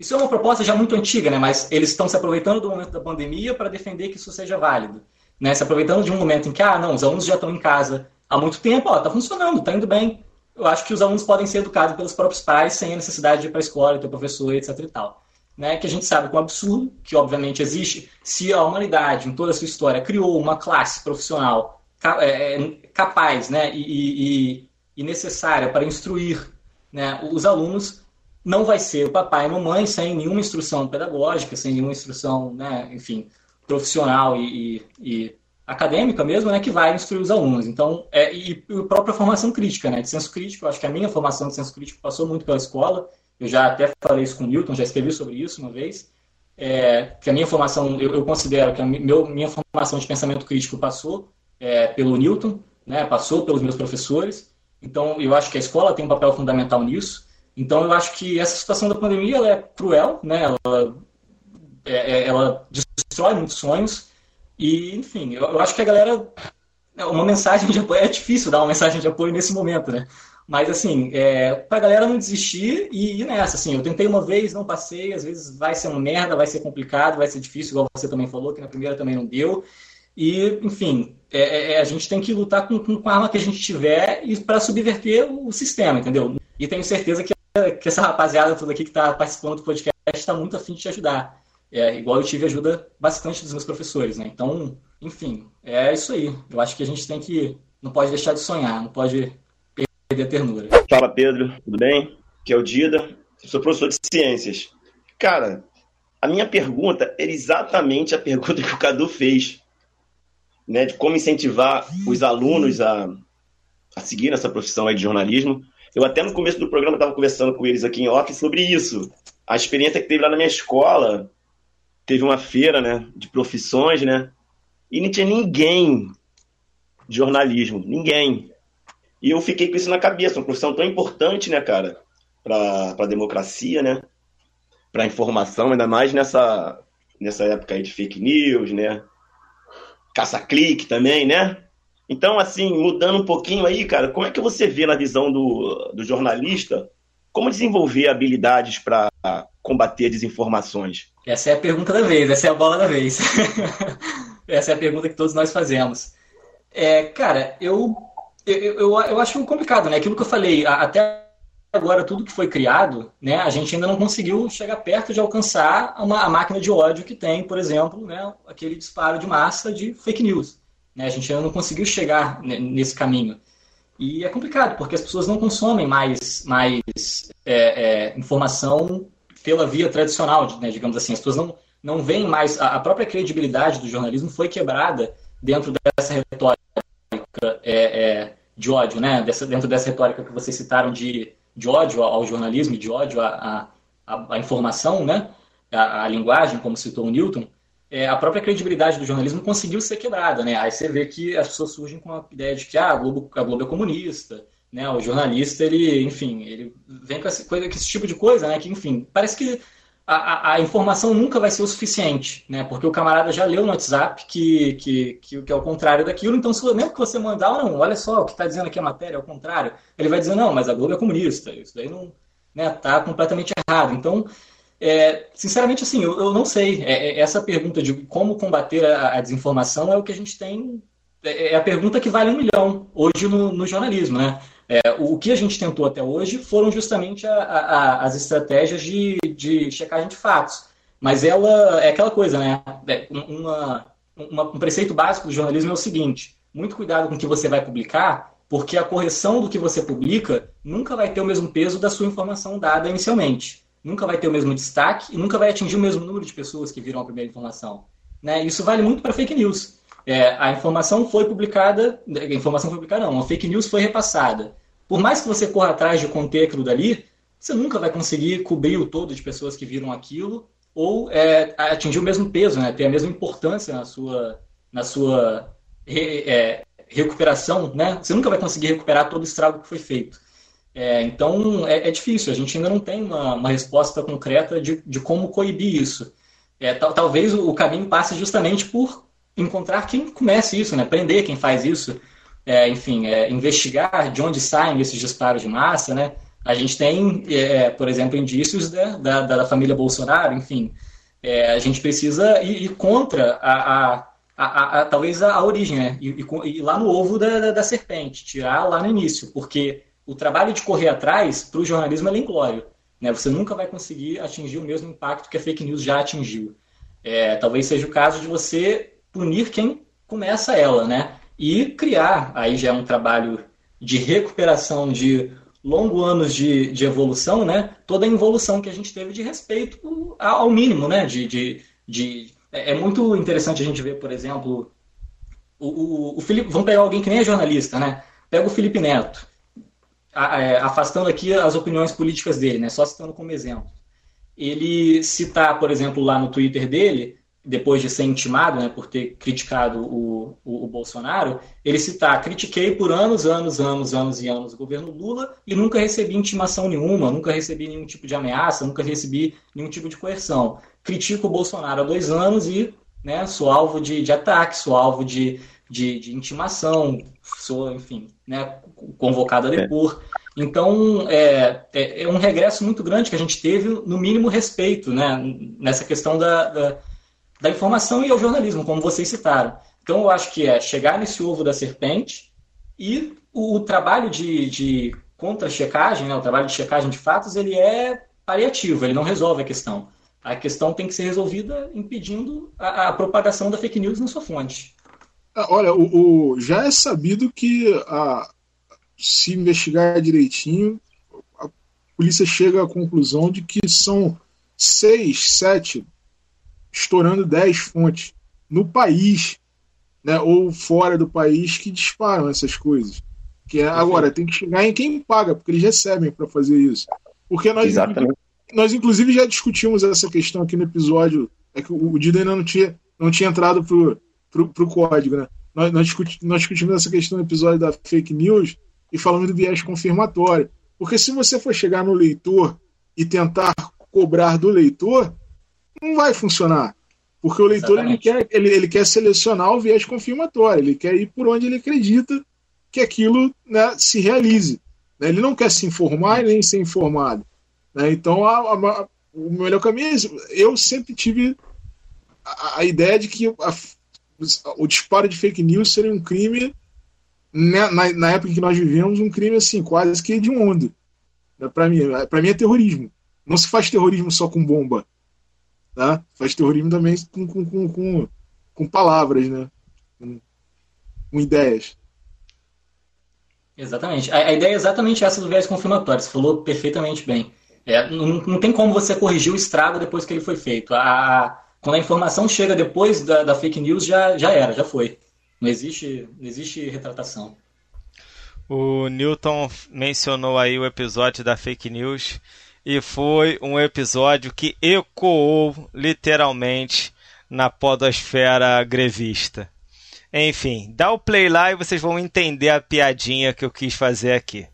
isso é uma proposta já muito antiga, né? mas eles estão se aproveitando do momento da pandemia para defender que isso seja válido. Né? Se aproveitando de um momento em que, ah, não, os alunos já estão em casa há muito tempo, ó, tá funcionando, tá indo bem. Eu acho que os alunos podem ser educados pelos próprios pais sem a necessidade de ir para a escola, ter professor, etc e tal. Né? Que a gente sabe que é um absurdo, que obviamente existe, se a humanidade, em toda a sua história, criou uma classe profissional capaz né? e, e, e necessária para instruir né, os alunos, não vai ser o papai e mamãe sem nenhuma instrução pedagógica, sem nenhuma instrução, né, enfim, profissional e, e, e acadêmica mesmo, né, que vai instruir os alunos. Então, é, e, e a própria formação crítica, né, de senso crítico, eu acho que a minha formação de senso crítico passou muito pela escola, eu já até falei isso com o Newton, já escrevi sobre isso uma vez, é, que a minha formação, eu, eu considero que a meu, minha formação de pensamento crítico passou é, pelo Newton, né, passou pelos meus professores, então eu acho que a escola tem um papel fundamental nisso, então, eu acho que essa situação da pandemia ela é cruel, né? Ela, é, é, ela destrói muitos sonhos. E, enfim, eu, eu, acho que a galera. Uma mensagem de apoio. É difícil dar uma mensagem de apoio nesse momento, né? Mas, assim, é, pra galera não desistir e ir nessa. Assim, eu tentei uma vez, não passei. Às vezes vai ser uma merda, vai ser complicado, vai ser difícil, igual você também falou, que na primeira também não deu. E, enfim, é, é, é a gente tem que lutar com, com a arma que a gente tiver e para subverter o sistema, entendeu? E tenho certeza que que essa rapaziada toda aqui que está participando do podcast está muito afim de te ajudar. É, igual eu tive ajuda bastante dos meus professores, né? Então, enfim, é isso aí. Eu acho que a gente tem que. Não pode deixar de sonhar, não pode perder a ternura. Fala, Pedro, tudo bem? Aqui é o Dida, sou professor de ciências. Cara, a minha pergunta era exatamente a pergunta que o Cadu fez, né? De como incentivar os alunos a, a seguir essa profissão de jornalismo. Eu até no começo do programa estava conversando com eles aqui em off sobre isso. A experiência que teve lá na minha escola, teve uma feira, né, de profissões, né, e não tinha ninguém de jornalismo, ninguém. E eu fiquei com isso na cabeça, uma profissão tão importante, né, cara, para a democracia, né, para a informação, ainda mais nessa nessa época aí de fake news, né, caça-clique também, né? Então, assim, mudando um pouquinho aí, cara, como é que você vê na visão do, do jornalista como desenvolver habilidades para combater desinformações? Essa é a pergunta da vez, essa é a bola da vez. *laughs* essa é a pergunta que todos nós fazemos. É, cara, eu, eu, eu, eu acho complicado, né? Aquilo que eu falei, até agora tudo que foi criado, né, a gente ainda não conseguiu chegar perto de alcançar uma, a máquina de ódio que tem, por exemplo, né, aquele disparo de massa de fake news. Né? A gente ainda não conseguiu chegar nesse caminho. E é complicado, porque as pessoas não consomem mais, mais é, é, informação pela via tradicional, né, digamos assim. As pessoas não, não veem mais. A, própria credibilidade do jornalismo foi quebrada dentro dessa retórica é, é, de ódio, né? Dessa, dentro dessa retórica que vocês citaram de, de ódio ao jornalismo, de ódio à, à, à informação, né? A, a linguagem, como citou o Newton é, a própria credibilidade do jornalismo conseguiu ser quebrada, né? Aí você vê que as pessoas surgem com a ideia de que ah, a, Globo, a Globo é comunista, né? O jornalista, ele, enfim, ele vem com esse, com esse tipo de coisa, né? Que, enfim, parece que a, a, informação nunca vai ser o suficiente, né? Porque o camarada já leu no WhatsApp que, que, que, que é o contrário daquilo, então se, mesmo que você mandar, não, olha só, o que está dizendo aqui a matéria é o contrário, ele vai dizer, não, mas a Globo é comunista, isso daí não né, tá completamente errado. Então, é, sinceramente, assim, eu, eu não sei. É, é, essa pergunta de como combater a, a, desinformação é o que a gente tem. É, é a pergunta que vale um milhão hoje no, no jornalismo, né? É, o que a gente tentou até hoje foram justamente a, a, as estratégias de, de checagem de fatos. Mas ela é aquela coisa, né? É, uma, uma, um preceito básico do jornalismo é o seguinte: muito cuidado com o que você vai publicar, porque a correção do que você publica nunca vai ter o mesmo peso da sua informação dada inicialmente. Nunca vai ter o mesmo destaque e nunca vai atingir o mesmo número de pessoas que viram a primeira informação. Né? Isso vale muito para fake news. É, a informação foi publicada, a informação foi publicada não, a fake news foi repassada. Por mais que você corra atrás de conter aquilo dali, você nunca vai conseguir cobrir o todo de pessoas que viram aquilo ou é, atingir o mesmo peso, né? ter a mesma importância na sua, na sua re, é, recuperação. Né? Você nunca vai conseguir recuperar todo o estrago que foi feito. É, então é, é, difícil, a gente ainda não tem uma, uma resposta concreta de, de como coibir isso. É, talvez o, o caminho passe justamente por encontrar quem comece isso, né? Prender quem faz isso, é, enfim, é, investigar de onde saem esses disparos de massa, né? A gente tem, é, por exemplo, indícios da, da, da, família Bolsonaro, enfim. É, a gente precisa ir, ir contra a, a, a, a, talvez a, origem, né? E, lá no ovo da, da, serpente, tirar lá no início, porque o trabalho de correr atrás para o jornalismo é inglório. Né? Você nunca vai conseguir atingir o mesmo impacto que a fake news já atingiu. É, talvez seja o caso de você punir quem começa ela, né? E criar, aí já é um trabalho de recuperação de longos anos de, de evolução, né? Toda a evolução que a gente teve de respeito ao mínimo, né? De, de, de... É, é muito interessante a gente ver, por exemplo, o, o, o Felipe. Vamos pegar alguém que nem é jornalista, né? Pega o Felipe Neto, é, afastando aqui as opiniões políticas dele, né? Só citando como exemplo. Ele citar, por exemplo, lá no Twitter dele, depois de ser intimado, né, por ter criticado o, o, o, Bolsonaro, ele citar, critiquei por anos, anos, anos, anos e anos o governo Lula e nunca recebi intimação nenhuma, nunca recebi nenhum tipo de ameaça, nunca recebi nenhum tipo de coerção. Critico o Bolsonaro há dois anos e né, sou alvo de, de ataque, sou alvo de, de, de intimação, sou, enfim, né, convocado a depor. Então, é, é, é, um regresso muito grande que a gente teve, no mínimo, respeito né, nessa questão da, da da informação e ao jornalismo, como vocês citaram. Então, eu acho que é chegar nesse ovo da serpente e o, o trabalho de, de contra-checagem, né, o trabalho de checagem de fatos, ele é paliativo, ele não resolve a questão. A questão tem que ser resolvida impedindo a, a propagação da fake news na sua fonte. Ah, olha, o, o, já é sabido que a, se investigar direitinho, a polícia chega à conclusão de que são seis, sete estourando 10 fontes no país, né, ou fora do país que disparam essas coisas. Que é, agora tem que chegar em quem paga, porque eles recebem para fazer isso. Porque nós, nós inclusive já discutimos essa questão aqui no episódio, é que o Dida ainda não tinha, não tinha entrado pro, pro, pro código, né? Nós, nós, discutimos, nós discutimos essa questão no episódio da fake news e falamos do viés confirmatório. Porque se você for chegar no leitor e tentar cobrar do leitor, não vai funcionar. Porque o leitor ele quer, ele, ele quer selecionar o viés confirmatório, ele quer ir por onde ele acredita que aquilo né, se realize. Né? Ele não quer se informar nem ser informado. Né? Então, a, a, o melhor caminho é esse. Eu sempre tive a, a ideia de que o disparo de fake news seria um crime, né, na, na, época em que nós vivemos, um crime assim, quase que de um Né? Para mim, para mim é terrorismo. Não se faz terrorismo só com bomba. Tá? Faz terrorismo também com, com, com, com, com palavras, né? Com, com, ideias. Exatamente. A, a, ideia é exatamente essa do viés confirmatório. Você falou perfeitamente bem. É, não, não tem como você corrigir o estrago depois que ele foi feito. A, a quando a informação chega depois da, da, fake news, já, já era, já foi. Não existe, não existe retratação. O Newton mencionou aí o episódio da fake news e foi um episódio que ecoou literalmente na podosfera grevista. Enfim, dá o play lá e vocês vão entender a piadinha que eu quis fazer aqui.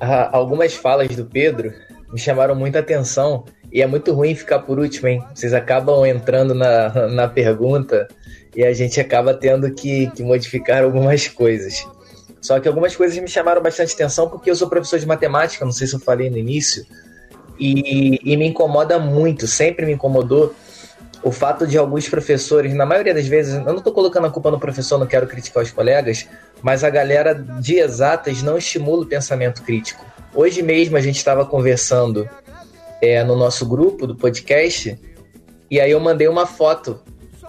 Ah, algumas falas do Pedro me chamaram muita atenção e é muito ruim ficar por último, hein? Vocês acabam entrando na, *laughs* na pergunta e a gente acaba tendo que, que modificar algumas coisas. Só que algumas coisas me chamaram bastante atenção porque eu sou professor de matemática, não sei se eu falei no início, e, e me incomoda muito, sempre me incomodou o fato de alguns professores, na maioria das vezes, eu não estou colocando a culpa no professor, não quero criticar os colegas, mas a galera de exatas não estimula o pensamento crítico. Hoje mesmo a gente estava conversando é, no nosso grupo do podcast, e aí eu mandei uma foto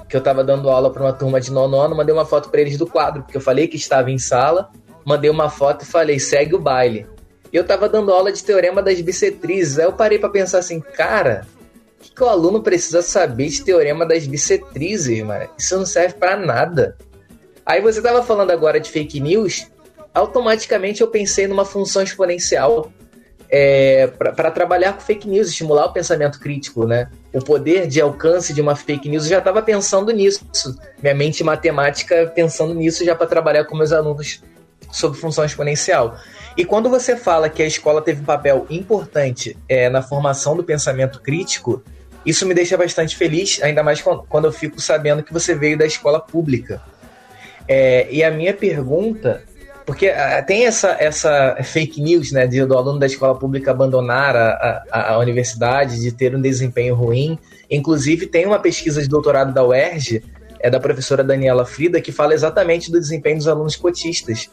que eu estava dando aula para uma turma de nono ano, mandei uma foto para eles do quadro, porque eu falei que estava em sala, mandei uma foto e falei, segue o baile. E eu estava dando aula de teorema das bissetrizes, aí eu parei para pensar assim, cara, o que, que, o aluno precisa saber de teorema das bissetrizes, mano? Isso não serve para nada. Aí você estava falando agora de fake news, automaticamente eu pensei numa função exponencial é, para trabalhar com fake news, estimular o pensamento crítico, né? O poder de alcance de uma fake news, eu já estava pensando nisso. Minha mente matemática pensando nisso já para trabalhar com meus alunos sobre função exponencial. E quando você fala que a escola teve um papel importante é, na formação do pensamento crítico, isso me deixa bastante feliz, ainda mais quando eu fico sabendo que você veio da escola pública. É, e a minha pergunta porque uh, tem essa, essa fake news, né, de, do aluno da escola pública abandonar a, a, a, universidade, de ter um desempenho ruim. Inclusive, tem uma pesquisa de doutorado da UERJ, é da professora Daniela Frida, que fala exatamente do desempenho dos alunos cotistas,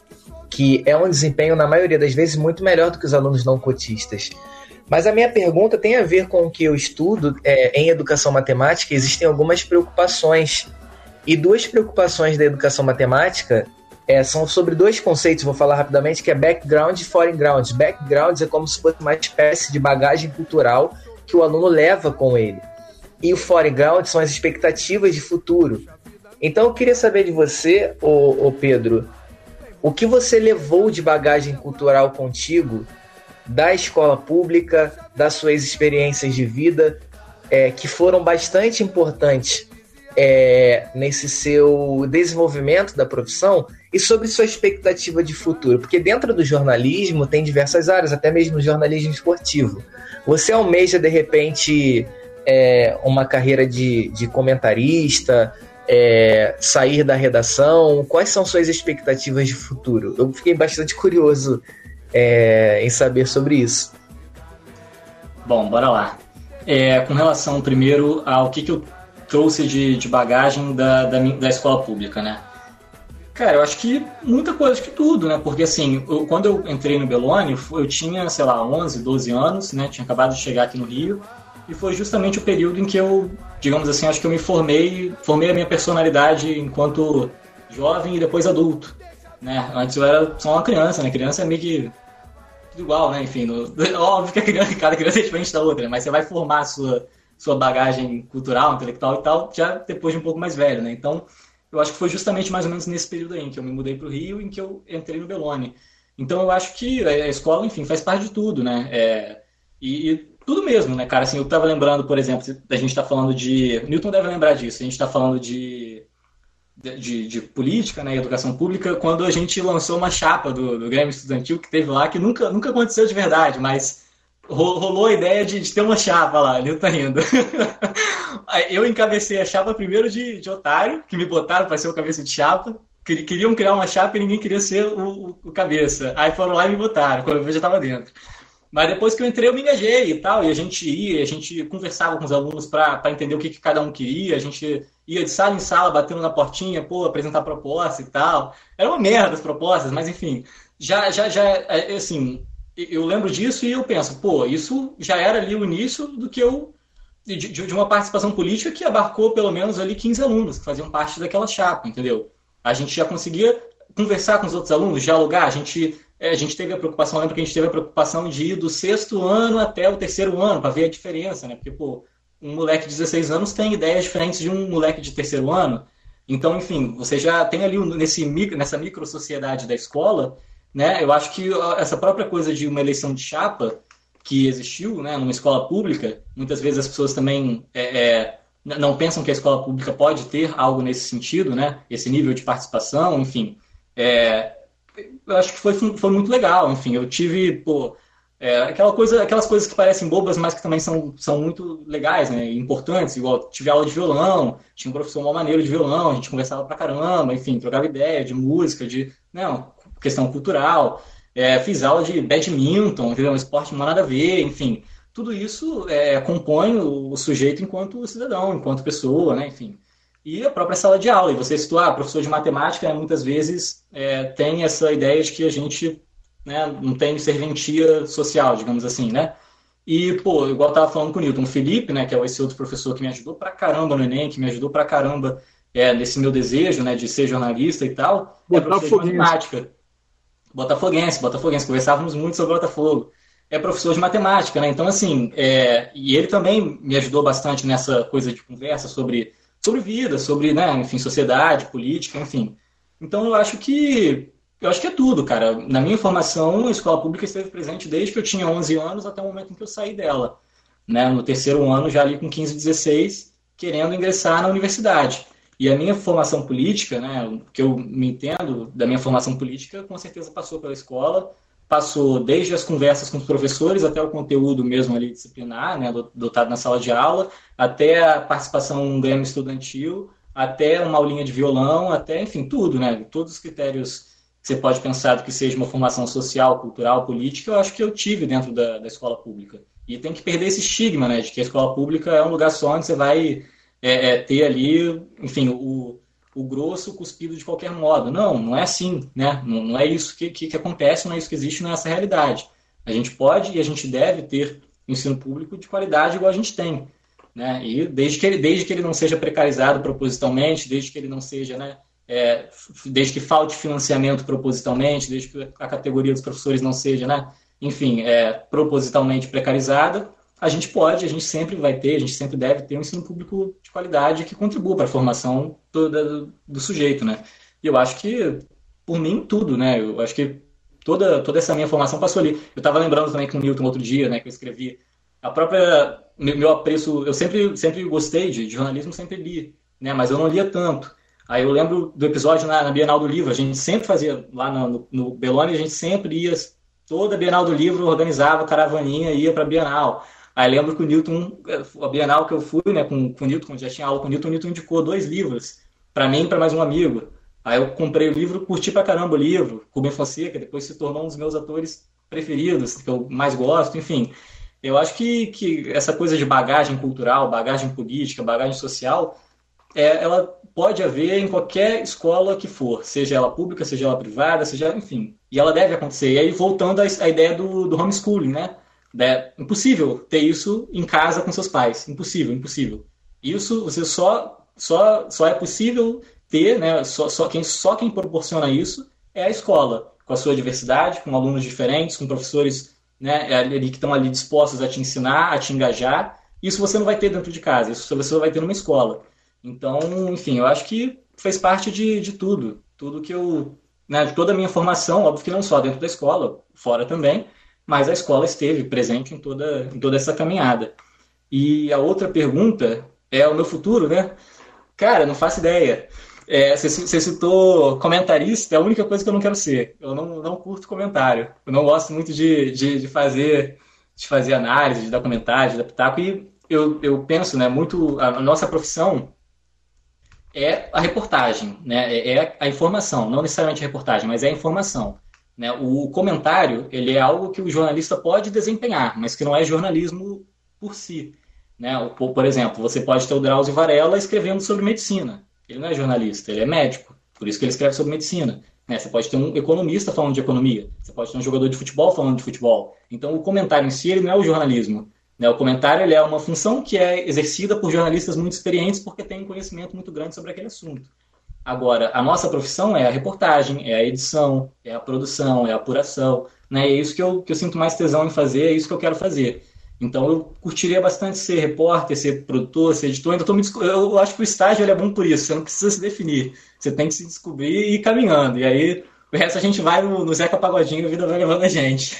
que é um desempenho, na maioria das vezes, muito melhor do que os alunos não cotistas. Mas a minha pergunta tem a ver com o que eu estudo é, em educação matemática. Existem algumas preocupações. E duas preocupações da educação matemática é, são sobre dois conceitos, vou falar rapidamente, que é background e foreign ground. Background é como se fosse uma espécie de bagagem cultural que o aluno leva com ele. E o foreign ground são as expectativas de futuro. Então eu queria saber de você, ô, ô Pedro, o que você levou de bagagem cultural contigo da escola pública, das suas experiências de vida, é, que foram bastante importantes é, nesse seu desenvolvimento da profissão e sobre sua expectativa de futuro, porque dentro do jornalismo tem diversas áreas, até mesmo jornalismo esportivo. Você almeja, de repente, é, uma carreira de, de comentarista, é, sair da redação? Quais são suas expectativas de futuro? Eu fiquei bastante curioso é, em saber sobre isso. Bom, bora lá. É, com relação, primeiro, ao que, que eu trouxe de, de bagagem da, da, da escola pública, né? Cara, eu acho que muita coisa, acho que tudo, né? Porque assim, eu, quando eu entrei no Belone, eu tinha, sei lá, 11, 12 anos, né? Tinha acabado de chegar aqui no Rio. E foi justamente o período em que eu, digamos assim, acho que eu me formei, formei a minha personalidade enquanto jovem e depois adulto, né? Antes eu era só uma criança, né? Criança é meio que tudo igual, né? Enfim, no, *laughs* óbvio que a criança, cada criança é diferente da outra, né? Mas você vai formar a sua, sua bagagem cultural, intelectual e tal, já depois de um pouco mais velho, né? Então, eu acho que foi justamente mais ou menos nesse período aí, em que eu me mudei para o Rio, em que eu entrei no Belone. Então eu acho que a escola, enfim, faz parte de tudo, né? É, e, e, tudo mesmo, né, cara? Assim, eu estava lembrando, por exemplo, a gente está falando de. Newton deve lembrar disso, a gente está falando de, de, de, política, né, educação pública, quando a gente lançou uma chapa do, do Grêmio Estudantil que teve lá, que nunca, nunca aconteceu de verdade, mas rolou a ideia de, de ter uma chapa lá, Newton tá rindo. *laughs* eu encabecei a chapa primeiro de, de otário, que me botaram para ser o cabeça de chapa. Queriam criar uma chapa e ninguém queria ser o, o, o cabeça. Aí foram lá e me botaram, quando eu já estava dentro. Mas depois que eu entrei, eu me engajei e tal, e a gente ia, a gente conversava com os alunos para entender o que, que, cada um queria, a gente ia de sala em sala, batendo na portinha, pô, apresentar proposta e tal. Era uma merda as propostas, mas enfim, já, já, já, é, assim, eu lembro disso e eu penso, pô, isso já era ali o início do que eu de, de, uma participação política que abarcou pelo menos ali 15 alunos que faziam parte daquela chapa, entendeu? A gente já conseguia conversar com os outros alunos, dialogar, a gente, é, a gente teve a preocupação, lembra que a gente teve a preocupação de ir do sexto ano até o terceiro ano, para ver a diferença, né? Porque, pô, um moleque de 16 anos tem ideias diferentes de um moleque de terceiro ano. Então, enfim, você já tem ali nesse, nessa micro sociedade da escola, né? Eu acho que essa própria coisa de uma eleição de chapa que existiu né, numa escola pública, muitas vezes as pessoas também é, é, não pensam que a escola pública pode ter algo nesse sentido, né, esse nível de participação, enfim. É, eu acho que foi, foi muito legal. Enfim, eu tive, pô, é, aquela coisa, aquelas coisas que parecem bobas, mas que também são, são muito legais, né? Importantes, igual tive aula de violão, tinha um professor mal maneiro de violão, a gente conversava pra caramba, enfim, trocava ideia de música, de não, questão cultural. É, fiz aula de badminton, um esporte não nada a ver, enfim. Tudo isso é, compõe o, o sujeito enquanto cidadão, enquanto pessoa, né? Enfim. E a própria sala de aula. E você citou, ah, professor de matemática, muitas vezes é, tem essa ideia de que a gente né, não tem serventia social, digamos assim, né? E, pô, igual eu tava falando com o Newton, o Felipe, né, que é esse outro professor que me ajudou pra caramba no Enem, que me ajudou pra caramba é, nesse meu desejo, né, de ser jornalista e tal, é professor de matemática. Botafoguense, Botafoguense, conversávamos muito sobre Botafogo. É professor de matemática, né? Então, assim, é, e ele também me ajudou bastante nessa coisa de conversa sobre, sobre vida, sobre, né, enfim, sociedade, política, enfim. Então, eu acho que eu acho que é tudo, cara. Na minha formação, a escola pública esteve presente desde que eu tinha 11 anos até o momento em que eu saí dela. Né? No terceiro ano, já ali com 15, 16, querendo ingressar na universidade. E a minha formação política, né, o que eu me entendo da minha formação política, com certeza passou pela escola, passou desde as conversas com os professores até o conteúdo mesmo ali disciplinar, né, dotado na sala de aula, até a participação no Grêmio Estudantil, até uma aulinha de violão, até, enfim, tudo, né, todos os critérios você pode pensar do que seja uma formação social, cultural, política, eu acho que eu tive dentro da, da escola pública. E tem que perder esse estigma, né, de que a escola pública é um lugar só onde você vai é, é, ter ali, enfim, o, o grosso cuspido de qualquer modo. Não, não é assim, né? Não, não é isso que, que, que, acontece, não é isso que existe nessa realidade. A gente pode e a gente deve ter ensino público de qualidade igual a gente tem. Né? E desde que, ele, desde que ele não seja precarizado propositalmente, desde que ele não seja né, é, desde que falte financiamento propositalmente, desde que a categoria dos professores não seja, né, enfim, é, propositalmente precarizada, a gente pode, a gente sempre vai ter, a gente sempre deve ter um ensino público de qualidade que contribua para a formação do, do sujeito, né? E eu acho que, por mim, tudo, né? Eu acho que toda, toda essa minha formação passou ali. Eu estava lembrando também com o Newton outro dia, né, que eu escrevi a própria meu apreço, eu sempre sempre gostei de, de jornalismo, sempre li, né, mas eu não lia tanto. Aí eu lembro do episódio na, na Bienal do Livro, a gente sempre fazia, lá no, no Belone, a gente sempre ia, toda a Bienal do Livro organizava caravaninha ia para Bienal. Aí lembro que o Newton, a Bienal que eu fui, né, com, com o Newton, já tinha aula com o Newton, o Newton indicou dois livros, para mim e para mais um amigo. Aí eu comprei o livro, curti pra caramba o livro, Rubem Fonseca, depois se tornou um dos meus atores preferidos, que eu mais gosto, enfim. Eu acho que, que essa coisa de bagagem cultural, bagagem política, bagagem social, é, ela pode haver em qualquer escola que for, seja ela pública, seja ela privada, seja, enfim. E ela deve acontecer. E aí, voltando à, à ideia do, do homeschooling, né? É impossível ter isso em casa com seus pais. Impossível, impossível. Isso você só, só, só é possível ter, né? Só, só, quem, só quem proporciona isso é a escola, com a sua diversidade, com alunos diferentes, com professores né, ali que estão ali dispostos a te ensinar, a te engajar. Isso você não vai ter dentro de casa, isso você vai ter numa escola. Então, enfim, eu acho que fez parte de, de tudo. Tudo que eu. Né, de toda a minha formação, óbvio que não só dentro da escola, fora também, mas a escola esteve presente em toda, em toda essa caminhada. E a outra pergunta é o meu futuro, né? Cara, não faço ideia. É, você, você, citou comentarista, é a única coisa que eu não quero ser. Eu não, não curto comentário. Eu não gosto muito de, de, de fazer de fazer análise, de dar comentário, de dar pitaco. E eu, eu penso, né, muito a nossa profissão é a reportagem, né? É, é a informação, não necessariamente a reportagem, mas é a informação. Né? O comentário ele é algo que o jornalista pode desempenhar, mas que não é jornalismo por si. Né? Por, exemplo, você pode ter o Drauzio Varela escrevendo sobre medicina. Ele não é jornalista, ele é médico, por isso que ele escreve sobre medicina. Né? Você pode ter um economista falando de economia, você pode ter um jogador de futebol falando de futebol. Então, o comentário em si ele não é o jornalismo, né, o comentário ele é uma função que é exercida por jornalistas muito experientes porque têm um conhecimento muito grande sobre aquele assunto. Agora, a nossa profissão é a reportagem, é a edição, é a produção, é a apuração. Né, é isso que eu, que eu sinto mais tesão em fazer, é isso que eu quero fazer. Então eu curtiria bastante ser repórter, ser produtor, ser editor. Ainda tô me, eu acho que o estágio é bom por isso. Você não precisa se definir. Você tem que se descobrir e ir caminhando. E aí o resto a gente vai no, no Zeca Pagodinho, a vida vai levando a gente.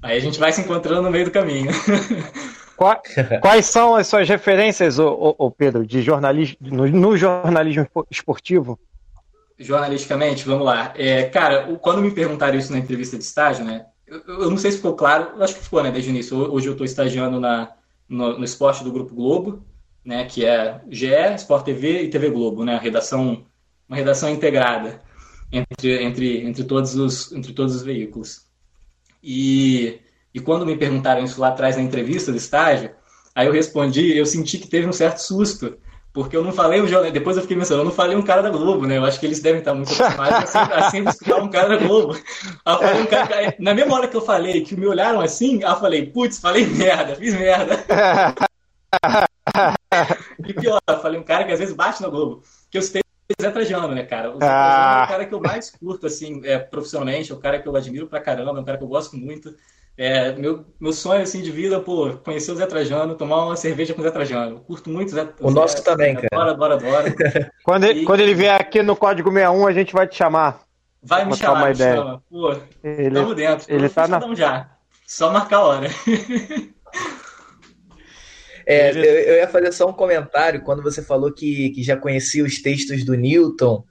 Aí a gente vai se encontrando no meio do caminho. *laughs* *laughs* Quais são as suas referências, ô, ô, Pedro, de jornalismo, no, no, jornalismo esportivo? jornalisticamente, vamos lá. É, cara, quando me perguntaram isso na entrevista de estágio, né? Eu, eu não sei se ficou claro, eu acho que ficou, né, desde o início. Hoje eu estou estagiando na, no, no, esporte do Grupo Globo, né, que é GE, Sport TV e TV Globo, né, redação, uma redação integrada entre, entre, entre, todos, os, entre todos os veículos. E, e quando me perguntaram isso lá atrás na entrevista do estágio, aí eu respondi, eu senti que teve um certo susto, porque eu não falei um jornal, depois eu fiquei pensando, eu não falei um cara da Globo, né? Eu acho que eles devem estar muito acostumados a sempre, a sempre escutar um cara da Globo. Um cara, na mesma hora que eu falei, que me olharam assim, eu falei, putz, falei merda, fiz merda. e pior, eu falei um cara que às vezes bate na Globo. Que eu citei o Zé Trajano, né, cara? O Zé Trajano é o cara que eu mais curto, assim, é, profissionalmente, é o cara que eu admiro pra caramba, é um cara que eu gosto muito. É, meu, meu sonho assim, de vida, pô, conhecer o Zé Trajano, tomar uma cerveja com o Zé Trajano. curto muito o Zé O, nosso também, cara. Adoro, adoro, adoro. quando, ele, e... quando ele vier aqui no Código 61, a gente vai te chamar. Vai me chamar, uma me ideia. chama. Pô, ele, tamo dentro. Ele tá na... já. Só marcar a hora. *laughs* É, eu, eu, ia fazer só um comentário quando você falou que, que já conhecia os textos do Newton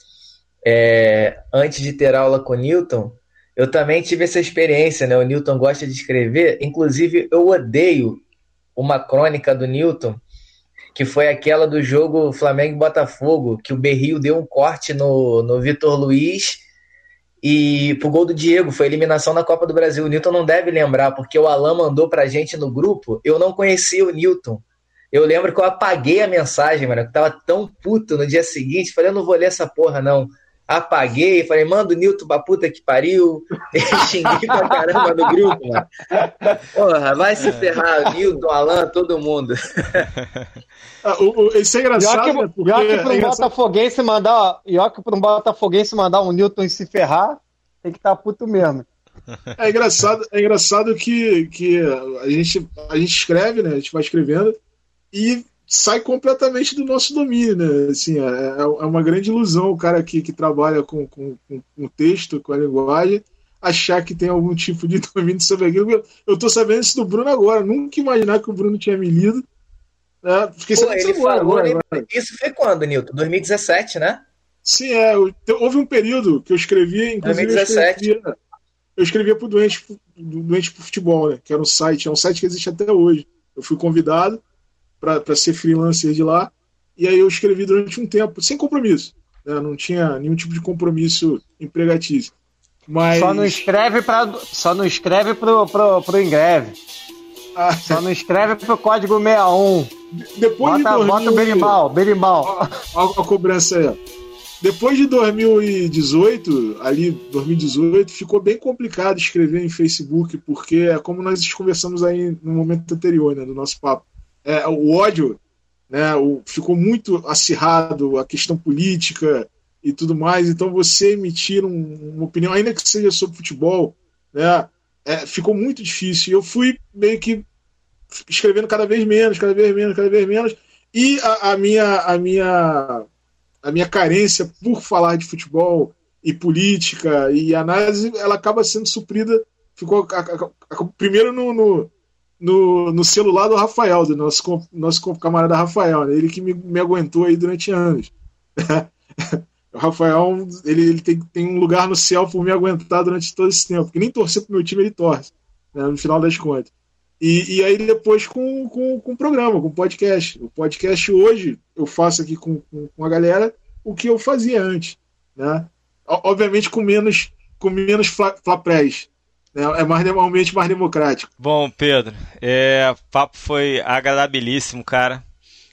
é, antes de ter aula com o Newton. Eu também tive essa experiência, né? O Newton gosta de escrever. Inclusive, eu odeio uma crônica do Newton, que foi aquela do jogo Flamengo e Botafogo, que o Berrio deu um corte no, no Vitor Luiz e pro gol do Diego, foi eliminação na Copa do Brasil. O Newton não deve lembrar, porque o Alan mandou pra gente no grupo, eu não conhecia o Newton. Eu lembro que eu apaguei a mensagem, mano, eu tava tão puto no dia seguinte, falei, eu não vou ler essa porra, não apaguei, falei, manda o Nilton pra puta que pariu. *laughs* Xinguei pra caramba no grupo, mano. Porra, vai se ferrar, Nilton, Alan, todo mundo. Ah, o, o, isso é engraçado. Pior que, né? pior que pra um é Botafoguense mandar. Pior que pra um Botafoguense mandar um Newton se ferrar, tem que estar tá puto mesmo. É engraçado, é engraçado que, que a, gente, a gente escreve, né? A gente vai escrevendo e sai completamente do nosso domínio, né? Assim, é, é, é uma grande ilusão o cara que, que trabalha com, com, com o texto, com a linguagem, achar que tem algum tipo de *laughs* domínio sobre aquilo. Eu tô sabendo isso do Bruno agora, nunca imaginar que o Bruno tinha me lido. Né? Pô, ele falou, agora, né? Isso foi quando, Nilton? 2017, né? Sim, é. Houve um período que eu escrevia, inclusive 2017. eu escrevia, eu escrevia pro Doente, Doente pro Futebol, né? Que era um site, é um site que existe até hoje. Eu fui convidado para ser freelancer de lá. E aí eu escrevi durante um tempo, sem compromisso. Né? Não tinha nenhum tipo de compromisso empregatício. Mas... Só não escreve para só não escreve pro, pro, pro Ingreve. Ah. Só não escreve pro código 61. Depois bota, de 2000... bota o berimbau, berimbau. Olha a cobrança aí. Depois de 2018, ali 2018, ficou bem complicado escrever em Facebook, porque é como nós conversamos aí no momento anterior, né, do nosso papo é, o ódio né, o, ficou muito acirrado, a questão política e tudo mais. Então, você emitir um, uma opinião, ainda que seja sobre futebol, né, é, ficou muito difícil. Eu fui meio que escrevendo cada vez menos, cada vez menos, cada vez menos. E a, a minha, a, minha, a minha carência por falar de futebol e política e análise, ela acaba sendo suprida. Ficou a, a, primeiro no, no no, no celular do Rafael, do nosso, nosso camarada Rafael, né? ele que me, me aguentou aí durante anos. *laughs* o Rafael, ele, ele tem, tem um lugar no céu por me aguentar durante todo esse tempo, porque nem torcer pro meu time ele torce, né? no final das contas. E, e aí depois com, com, com o programa, com o podcast. O podcast hoje eu faço aqui com, com, com a galera o que eu fazia antes, né? Obviamente com menos com menos flaprés, é, é mais normalmente mais democrático. Bom, Pedro, é, o papo foi agradabilíssimo, cara.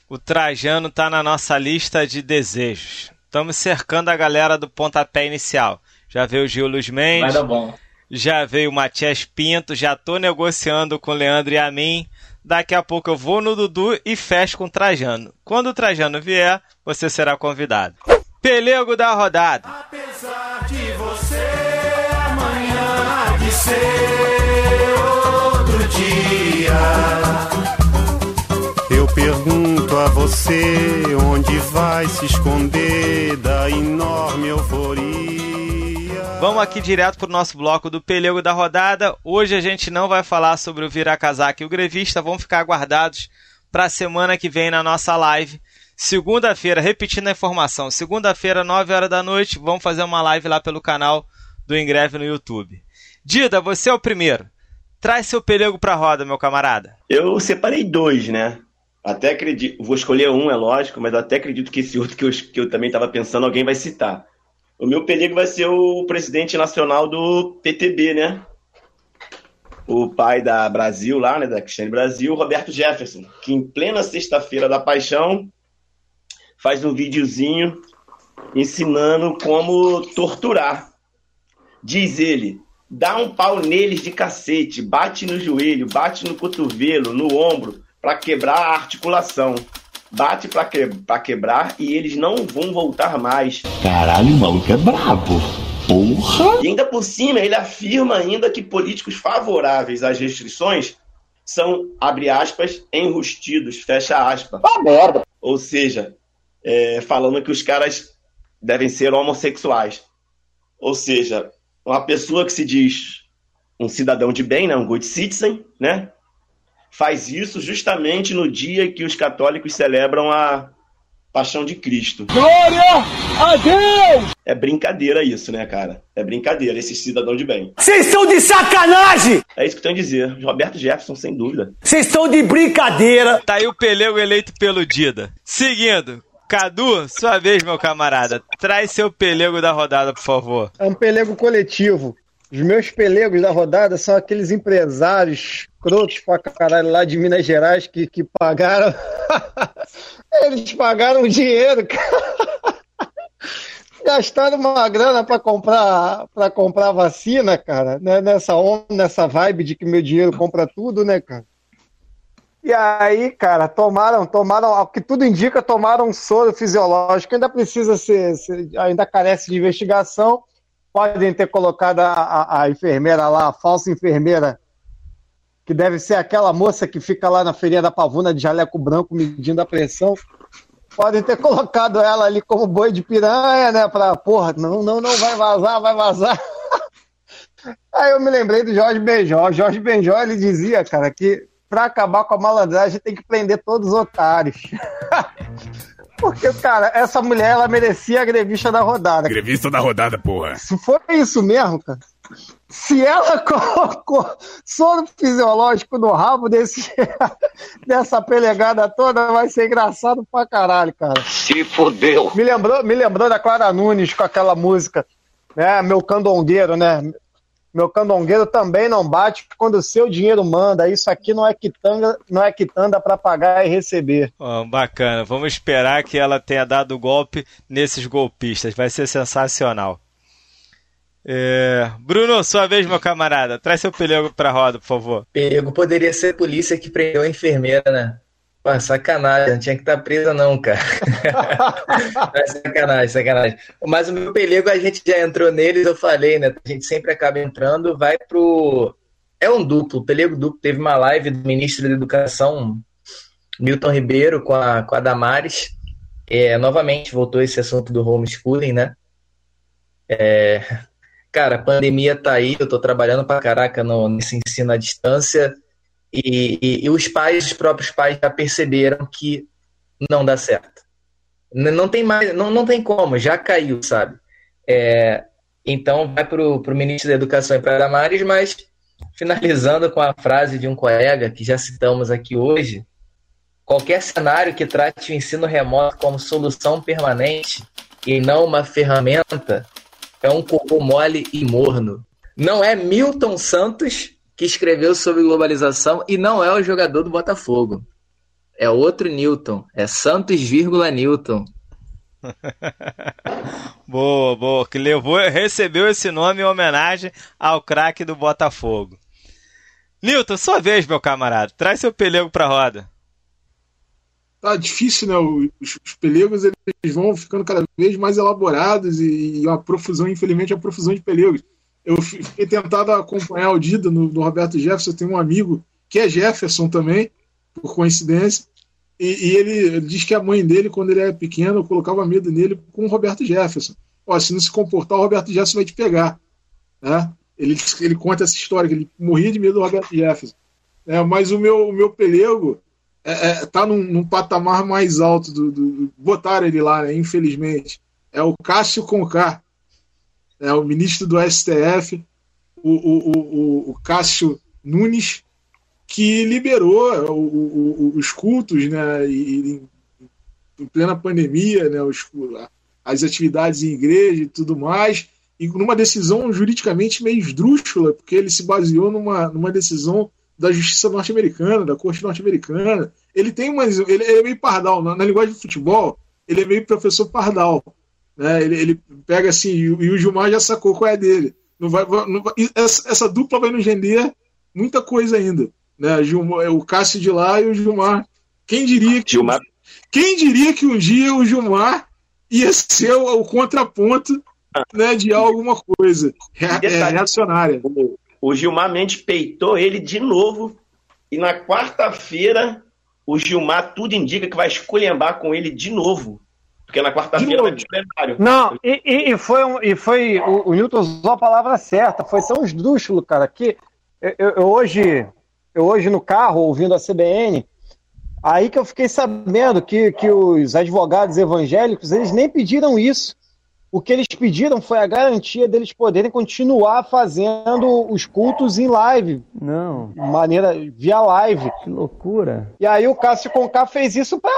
O Trajano tá na nossa lista de desejos. Estamos cercando a galera do pontapé inicial. Já veio o Gil Luz Mendes. Vai dar bom. Já veio o Matias Pinto. Já tô negociando com o Leandro e a mim. Daqui a pouco eu vou no Dudu e fecho com o Trajano. Quando o Trajano vier, você será convidado. Pelego da rodada. Apesar de ser outro dia. Eu pergunto a você onde vai se esconder da enorme euforia. Vamos aqui direto para o nosso bloco do Pelego da Rodada. Hoje a gente não vai falar sobre o Vira Casaca e o Grevista, vão ficar guardados para a semana que vem na nossa live. Segunda-feira, repetindo a informação, segunda-feira, 9 horas da noite, vamos fazer uma live lá pelo canal do Ingreve no YouTube. Dida, você é o primeiro. Traz seu pelego pra roda, meu camarada. Eu separei dois, né? Até acredito. Vou escolher um, é lógico, mas até acredito que esse outro que eu, que eu também estava pensando, alguém vai citar. O meu pelego vai ser o presidente nacional do PTB, né? O pai da Brasil lá, né? Da Cristiane Brasil, Roberto Jefferson, que em plena sexta-feira da paixão faz um videozinho ensinando como torturar. Diz ele, dá um pau neles de cacete, bate no joelho, bate no cotovelo, no ombro, para quebrar a articulação. Bate para que, pra quebrar e eles não vão voltar mais. Caralho, o maluco é brabo. Porra! E ainda por cima, ele afirma ainda que políticos favoráveis às restrições são, abre aspas, enrustidos, fecha aspas. Ah, merda! Ou seja, é, falando que os caras devem ser homossexuais. Ou seja, uma pessoa que se diz um cidadão de bem, né, um good citizen, né, faz isso justamente no dia que os católicos celebram a Paixão de Cristo. Glória a Deus! É brincadeira isso, né, cara? É brincadeira, esse cidadão de bem. Vocês estão de sacanagem! É isso que eu tenho a dizer. Roberto Jefferson, sem dúvida. Vocês estão de brincadeira! Tá aí o pelego eleito pelo Dida. Seguindo, Cadu, sua vez, meu camarada. Traz seu pelego da rodada, por favor. É um pelego coletivo. Os meus pelegos da rodada são aqueles empresários crotos pra caralho lá de Minas Gerais que, que pagaram. *laughs* Eles pagaram dinheiro, cara. Gastaram uma grana para comprar para comprar vacina, cara, né? nessa onda, nessa vibe de que meu dinheiro compra tudo, né, cara? E aí, cara, tomaram, tomaram, o que tudo indica, tomaram um soro fisiológico, ainda precisa ser, ser ainda carece de investigação. Podem ter colocado a, a, a enfermeira lá, a falsa enfermeira, que deve ser aquela moça que fica lá na feirinha da pavuna de jaleco branco medindo a pressão. Podem ter *laughs* colocado ela ali como boi de piranha, né? Pra, porra, não, não, não, vai vazar, vai vazar. *laughs* Aí eu me lembrei do Jorge Benjó. Jorge Benjó, ele dizia, cara, que para acabar com a malandragem tem que prender todos os otários. *laughs* Porque, cara, essa mulher, ela merecia a grevista da rodada. Grevista da rodada, porra. Se for isso mesmo, cara. Se ela *laughs* colocou soro fisiológico no rabo desse, *laughs* dessa pelegada toda, vai ser engraçado pra caralho, cara. Se fodeu. Me lembrou, me lembrou da Clara Nunes com aquela música, né? Meu candongueiro, né? Meu candongueiro também não bate quando o seu dinheiro manda. Isso aqui não é quitanda, não é quitanda para pagar e receber. Oh, bacana. Vamos esperar que ela tenha dado golpe nesses golpistas. Vai ser sensacional. É... Bruno, sua vez, meu camarada. Traz seu pelego pra roda, por favor. Pelego poderia ser a polícia que prendeu a enfermeira, né? Pô, sacanagem, não tinha que estar tá presa não, cara. *laughs* sacanagem, sacanagem. Mas o meu pelego, a gente já entrou neles, eu falei, né? A gente sempre acaba entrando, vai pro... É um duplo, o pelego duplo. Teve uma live do ministro da Educação, Milton Ribeiro, com a, com a Damares. É, novamente, voltou esse assunto do homeschooling, né? É... Cara, a pandemia tá aí, eu tô trabalhando pra caraca no, nesse ensino à distância e, e, e, os pais, os próprios pais já perceberam que não dá certo. Não tem mais, não, não tem como, já caiu, sabe? É, então vai para o ministro da Educação e para Damares, mas finalizando com a frase de um colega que já citamos aqui hoje, qualquer cenário que trate o ensino remoto como solução permanente e não uma ferramenta é um cocô mole e morno. Não é Milton Santos que escreveu sobre globalização e não é o jogador do Botafogo. É outro Newton. É Santos, vírgula Newton. *laughs* boa, boa. Que levou, recebeu esse nome em homenagem ao craque do Botafogo. Newton, sua vez, meu camarada. Traz seu pelego pra roda. Tá difícil, né? Os, os pelegos eles vão ficando cada vez mais elaborados e, e a profusão, infelizmente, a profusão de pelegos eu fiquei tentado acompanhar o Dida no, no Roberto Jefferson. Tenho um amigo que é Jefferson também, por coincidência. E, e ele, ele, diz que a mãe dele, quando ele era pequeno, colocava medo nele com o Roberto Jefferson. Ó, se não se comportar, o Roberto Jefferson vai te pegar. Né? Ele, ele conta essa história, que ele morria de medo do Roberto Jefferson. É, mas o meu, o meu pelego é, é, tá num, num, patamar mais alto do, do, botaram ele lá, né, infelizmente. É o Cássio Conká, é o ministro do STF, o, o, o, o Cássio Nunes, que liberou os cultos, né, e, em plena pandemia, né, os, as atividades em igreja e tudo mais, e numa decisão juridicamente meio esdrúxula, porque ele se baseou numa, numa decisão da justiça norte-americana, da corte norte-americana. Ele tem umas. Ele, ele, é meio pardal. Na, na, linguagem de futebol, ele é meio professor pardal. Né? Ele, ele pega assim, e, e, o Gilmar já sacou qual é dele. Não vai, não vai, essa, essa, dupla vai nos render muita coisa ainda. Né? Gilmar, o Cássio de lá e o Gilmar. Quem diria que. Gilmar. Quem diria que um dia o Gilmar ia ser o, o contraponto né, de alguma coisa re, é, reacionária. O Gilmar Mendes peitou ele de novo e na quarta-feira o Gilmar tudo indica que vai esculhambar com ele de novo. Porque na quarta-feira vai ter plenário. Não, e, e, e, foi, um, e foi o, o, Newton usou a palavra certa, foi tão esdrúxulo, cara, que eu, eu, hoje, eu hoje no carro, ouvindo a CBN, aí que eu fiquei sabendo que, que os advogados evangélicos, eles nem pediram isso. O que eles pediram foi a garantia deles poderem continuar fazendo os cultos em live. Não. Maneira via live. Que loucura. E aí o Cássio Conká fez isso para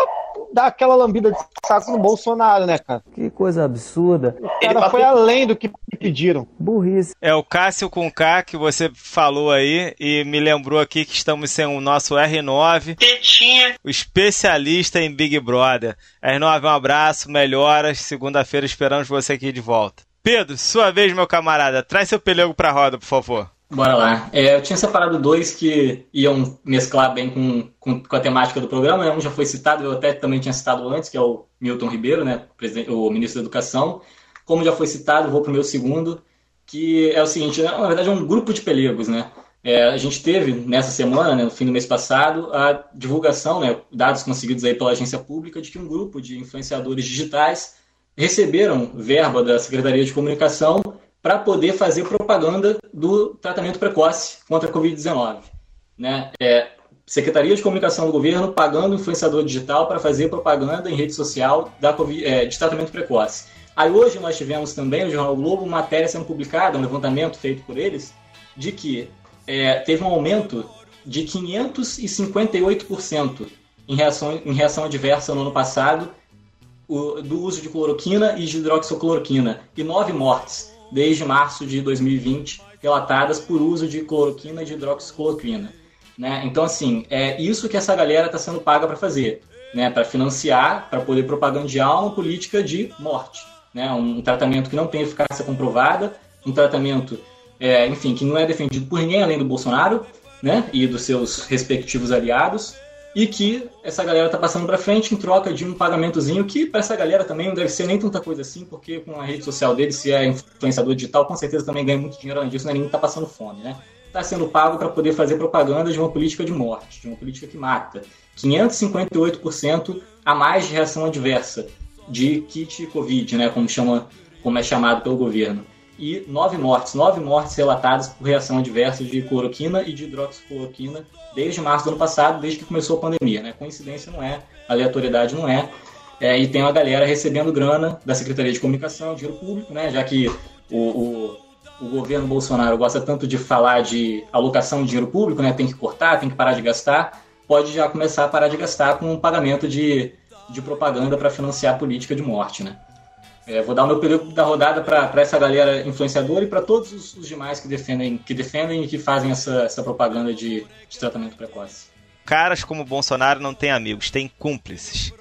dar aquela lambida de saco no Bolsonaro, né, cara? Que coisa absurda. O cara foi além do que pediram. Burrice. É o Cássio Conká que você falou aí e me lembrou aqui que estamos sem o nosso R9. Tetinha. O especialista em Big Brother. R9, um abraço, melhoras. Segunda-feira esperamos você aqui de volta. Pedro, sua vez, meu camarada. Traz seu pelego pra roda, por favor. Bora lá. É, eu tinha separado dois que iam mesclar bem com, com, com, a temática do programa. Né? Um já foi citado, eu até também tinha citado antes, que é o Milton Ribeiro, né? o ministro da Educação. Como já foi citado, vou para o meu segundo, que é o seguinte, na verdade é um grupo de pelegos, né? É, a gente teve nessa semana, né, no fim do mês passado, a divulgação, né, dados conseguidos aí pela agência pública, de que um grupo de influenciadores digitais receberam verba da Secretaria de Comunicação para poder fazer propaganda do tratamento precoce contra a Covid-19. Né? É, Secretaria de Comunicação do Governo pagando influenciador digital para fazer propaganda em rede social da COVID, é, de tratamento precoce. Aí hoje nós tivemos também no Jornal Globo matéria sendo publicada, um levantamento feito por eles, de que é, teve um aumento de 558% em reação, em reação adversa no ano passado o, do uso de cloroquina e de hidroxicloroquina, e nove mortes desde março de 2020 relatadas por uso de cloroquina e de hidroxicloroquina. Né? Então, assim, é isso que essa galera está sendo paga para fazer, né? para financiar, para poder propagandear uma política de morte. Né? Um tratamento que não tem eficácia comprovada, um tratamento, é, enfim, que não é defendido por ninguém além do Bolsonaro né? e dos seus respectivos aliados, e que essa galera tá passando para frente em troca de um pagamentozinho que para essa galera também não deve ser nem tanta coisa assim, porque com a rede social dele, se é influenciador digital, com certeza também ganha muito dinheiro além disso, não é ninguém tá passando fome, né? Tá sendo pago para poder fazer propaganda de uma política de morte, de uma política que mata. 558% a mais de reação adversa de kit Covid, né, como chama, como é chamado pelo governo e nove mortes, nove mortes relatadas por reação adversa de cloroquina e de hidroxicloroquina desde março do ano passado, desde que começou a pandemia. Né? Coincidência não é, aleatoriedade não é. é. E tem uma galera recebendo grana da Secretaria de Comunicação, dinheiro público, né? já que o, o, o governo Bolsonaro gosta tanto de falar de alocação de dinheiro público, né? tem que cortar, tem que parar de gastar, pode já começar a parar de gastar com o pagamento de, de propaganda para financiar a política de morte. Né? É, vou dar o meu período da rodada para essa galera influenciadora e para todos os, os, demais que defendem, que defendem e que fazem essa, essa propaganda de, de tratamento precoce. Caras como Bolsonaro não têm amigos, têm cúmplices.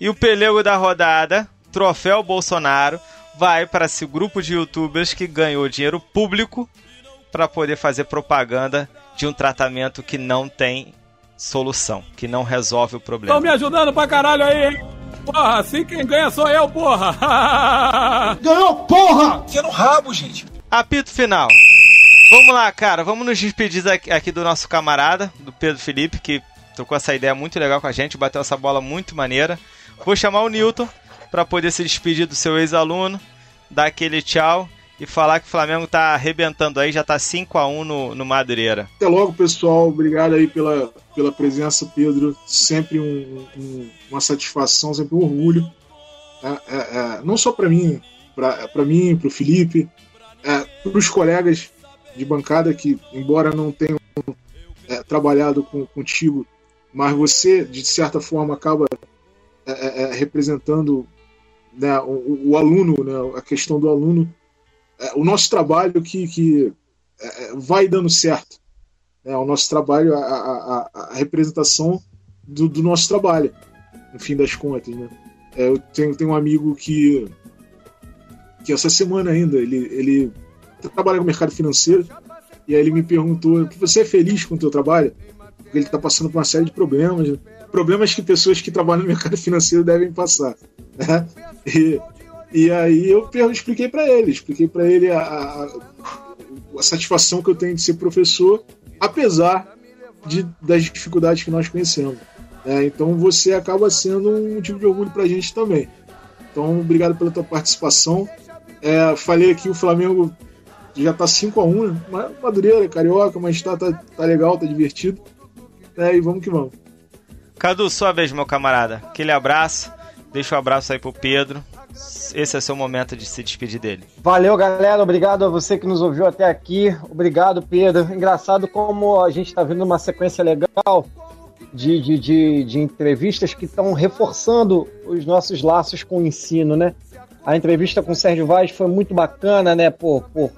E o pelego da rodada, troféu Bolsonaro, vai para esse grupo de youtubers que ganhou dinheiro público para poder fazer propaganda de um tratamento que não tem solução, que não resolve o problema. Estão me ajudando pra caralho aí, hein? Porra, assim quem ganha sou eu, porra! *laughs* Ganhou, porra! Você no rabo, gente. Apito final. Vamos lá, cara. Vamos nos despedir aqui do nosso camarada, do Pedro Felipe, que trocou essa ideia muito legal com a gente, bateu essa bola muito maneira. Vou chamar o Newton para poder se despedir do seu ex-aluno, dar aquele tchau e falar que o Flamengo tá arrebentando aí, já tá 5 a 1 no, no Madureira. Até logo, pessoal. Obrigado aí pela, pela presença, Pedro. Sempre um, um, uma satisfação, sempre um orgulho. É, é, é, não só para mim, para mim, para o Felipe, é, para os colegas de bancada que, embora não tenham é, trabalhado com, contigo, mas você, de certa forma, acaba é, representando né, o, o, aluno, né, a questão do aluno, o nosso trabalho que, que vai dando certo. Né, o nosso trabalho, a, a, a representação do, do, nosso trabalho, no fim das contas. Né? eu tenho, tenho um amigo que que essa semana ainda ele, ele trabalha no mercado financeiro e aí ele me perguntou: você é feliz com o teu trabalho? Porque ele está passando por uma série de problemas, né? problemas que pessoas que trabalham no mercado financeiro devem passar. Né? E, e aí eu expliquei para ele, expliquei para ele a, a, a, satisfação que eu tenho de ser professor, apesar de, das dificuldades que nós conhecemos. Né? Então você acaba sendo um tipo de orgulho para a gente também. Então, obrigado pela tua participação. É, falei aqui, o Flamengo já tá 5x1, né? Madureira, carioca, mas tá, tá, tá legal, tá divertido. É, e vamos que vamos. Cadu, sua vez, meu camarada. Aquele abraço. Deixa o um abraço aí pro Pedro. Esse é seu momento de se despedir dele. Valeu, galera. Obrigado a você que nos ouviu até aqui. Obrigado, Pedro. Engraçado como a gente está vendo uma sequência legal de, de, de, de entrevistas que estão reforçando os nossos laços com o ensino, né? A entrevista com o Sérgio Vaz foi muito bacana, né? Por, por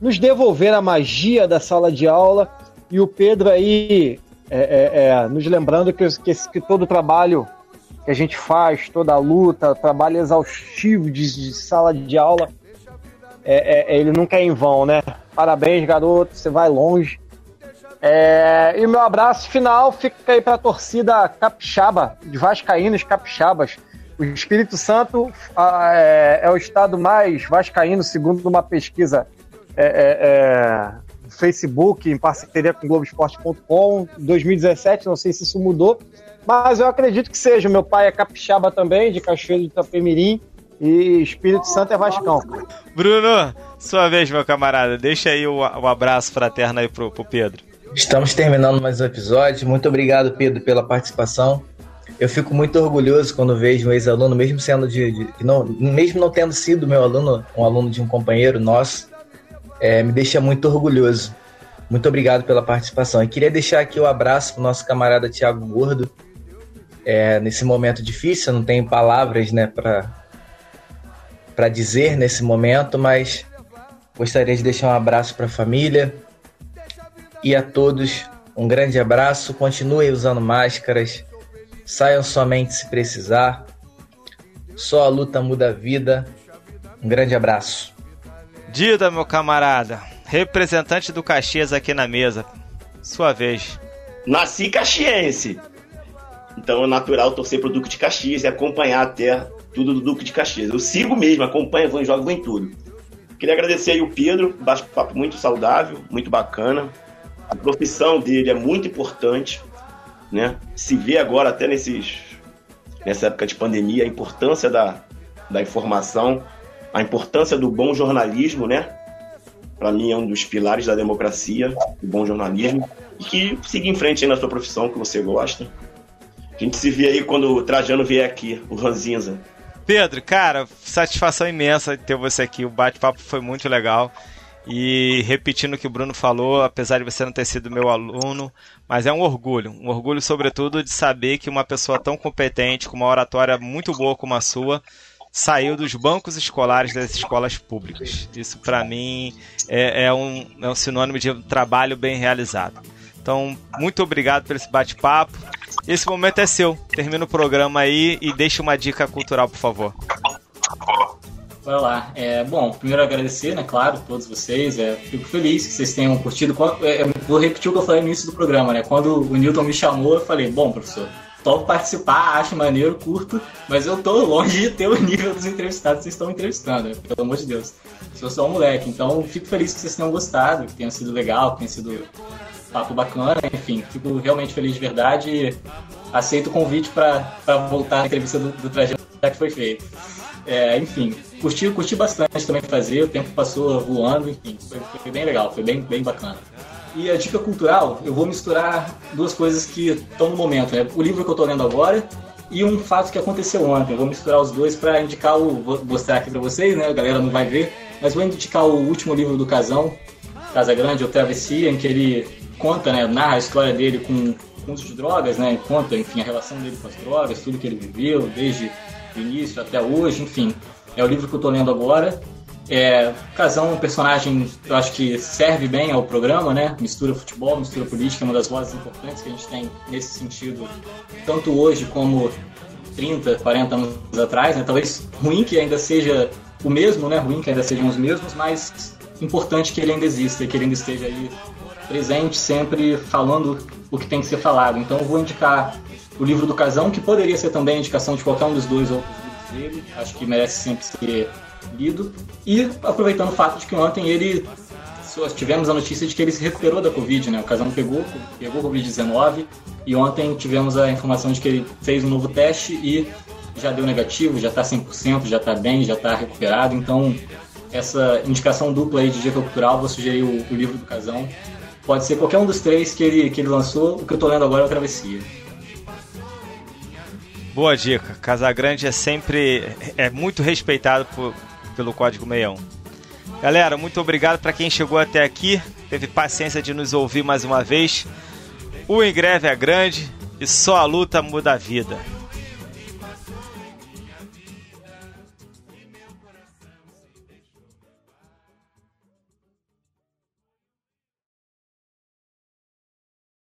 nos devolver a magia da sala de aula e o Pedro aí é, é, é, nos lembrando que, que, que, todo o trabalho que a gente faz, toda a luta, trabalho exaustivo de, de sala de aula, é, é, ele nunca é em vão, né? Parabéns, garoto, você vai longe. É, e o meu abraço final fica aí para a torcida capixaba, de Vascaínos capixabas. O Espírito Santo é, é, o estado mais vascaíno, segundo uma pesquisa é, é, é do Facebook, em parceria com Globoesporte.com, 2017, não sei se isso mudou, mas eu acredito que seja. Meu pai é capixaba também, de Cachoeiro de Itapemirim, e Espírito Santo é Vascão. Bruno, sua vez, meu camarada. Deixa aí o, o abraço fraterno aí pro, pro Pedro. Estamos terminando mais um episódio. Muito obrigado, Pedro, pela participação. Eu fico muito orgulhoso quando vejo um ex-aluno, mesmo sendo de, de, não, mesmo não tendo sido meu aluno, um aluno de um companheiro nosso, é, me deixa muito orgulhoso. Muito obrigado pela participação. E queria deixar aqui o um abraço para o nosso camarada Tiago Gordo. É, nesse momento difícil, não tenho palavras né, para dizer nesse momento, mas gostaria de deixar um abraço para a família e a todos. Um grande abraço. Continuem usando máscaras Saiam somente se precisar. Só a luta muda a vida. Um grande abraço. Dida, meu camarada, representante do Caxias aqui na mesa. Sua vez. Nasci caxiense. Então é natural torcer pro Duque de Caxias e acompanhar até tudo do Duque de Caxias. Eu sigo mesmo, acompanho, vou em jogo, vou em tudo. Queria agradecer aí o Pedro, bate-papo muito saudável, muito bacana. A profissão dele é muito importante né? Se vê agora até nesses nessa época de pandemia a importância da, da informação, a importância do bom jornalismo, né? Para mim é um dos pilares da democracia, o bom jornalismo, e que siga em frente aí na sua profissão que você gosta. A gente se vê aí quando o Trajano vier aqui, o Ranzinza. Pedro, cara, satisfação imensa ter você aqui. O bate-papo foi muito legal. E repetindo o que o Bruno falou, apesar de você não ter sido meu aluno, mas é um orgulho. Um orgulho, sobretudo, de saber que uma pessoa tão competente, com uma oratória muito boa como a sua, saiu dos bancos escolares das escolas públicas. Isso, para mim, é, é, um, é um sinônimo de um trabalho bem realizado. Então, muito obrigado por esse bate-papo. Esse momento é seu. Termina o programa aí e deixa uma dica cultural, por favor. Vai lá. É, bom, primeiro agradecer, né, claro, todos vocês. É, fico feliz que vocês tenham curtido. É, vou repetir o que eu falei no início do programa, né? Quando o Newton me chamou, eu falei, bom, professor, topo participar, acho maneiro, curto, mas eu tô longe de ter o nível dos entrevistados que vocês estão entrevistando, né? pelo amor de Deus. Sou só um moleque, então fico feliz que vocês tenham gostado, que tenha sido legal, que tenha sido papo bacana, enfim, fico realmente feliz de verdade e aceito o convite para voltar à entrevista do, do Trajano já que foi feito. É, enfim, curti, curti bastante também fazer, o tempo passou voando, enfim, foi, foi bem legal, foi bem, bem bacana. E a dica cultural, eu vou misturar duas coisas que estão no momento, né? O livro que eu estou lendo agora e um fato que aconteceu ontem. Eu vou misturar os dois para indicar o. Vou mostrar aqui para vocês, né? A galera não vai ver, mas vou indicar o último livro do Casão, Casa Grande, ou Travessia, em que ele conta, né? Narra a história dele com, com uso de drogas, né? Conta, enfim, a relação dele com as drogas, tudo que ele viveu, desde o início até hoje, enfim. É o livro que eu estou lendo agora. É, Casão é um personagem, eu acho que serve bem ao programa, né? Mistura futebol, mistura política, é uma das vozes importantes que a gente tem nesse sentido, tanto hoje como 30, 40 anos atrás, né? Talvez ruim que ainda seja o mesmo, né? Ruim que ainda sejam os mesmos, mas importante que ele ainda exista, que ele ainda esteja aí presente, sempre falando o que tem que ser falado. Então eu vou indicar o livro do Casão, que poderia ser também a indicação de qualquer um dos dois outros livros dele. Acho que merece sempre ser lido. E aproveitando o fato de que ontem ele tivemos a notícia de que ele se recuperou da Covid, né? O Casão pegou, pegou Covid-19 e ontem tivemos a informação de que ele fez um novo teste e já deu negativo, já está 100%, já está bem, já está recuperado. Então, essa indicação dupla aí de dica cultural, vou sugerir o, o, livro do Casão. Pode ser qualquer um dos três que ele, que ele lançou. O que eu estou lendo agora é o Travessia. Boa dica. Casagrande é sempre é muito respeitado por, pelo Código 61. Galera, muito obrigado para quem chegou até aqui, teve paciência de nos ouvir mais uma vez. O Em Greve é grande e só a luta muda a vida.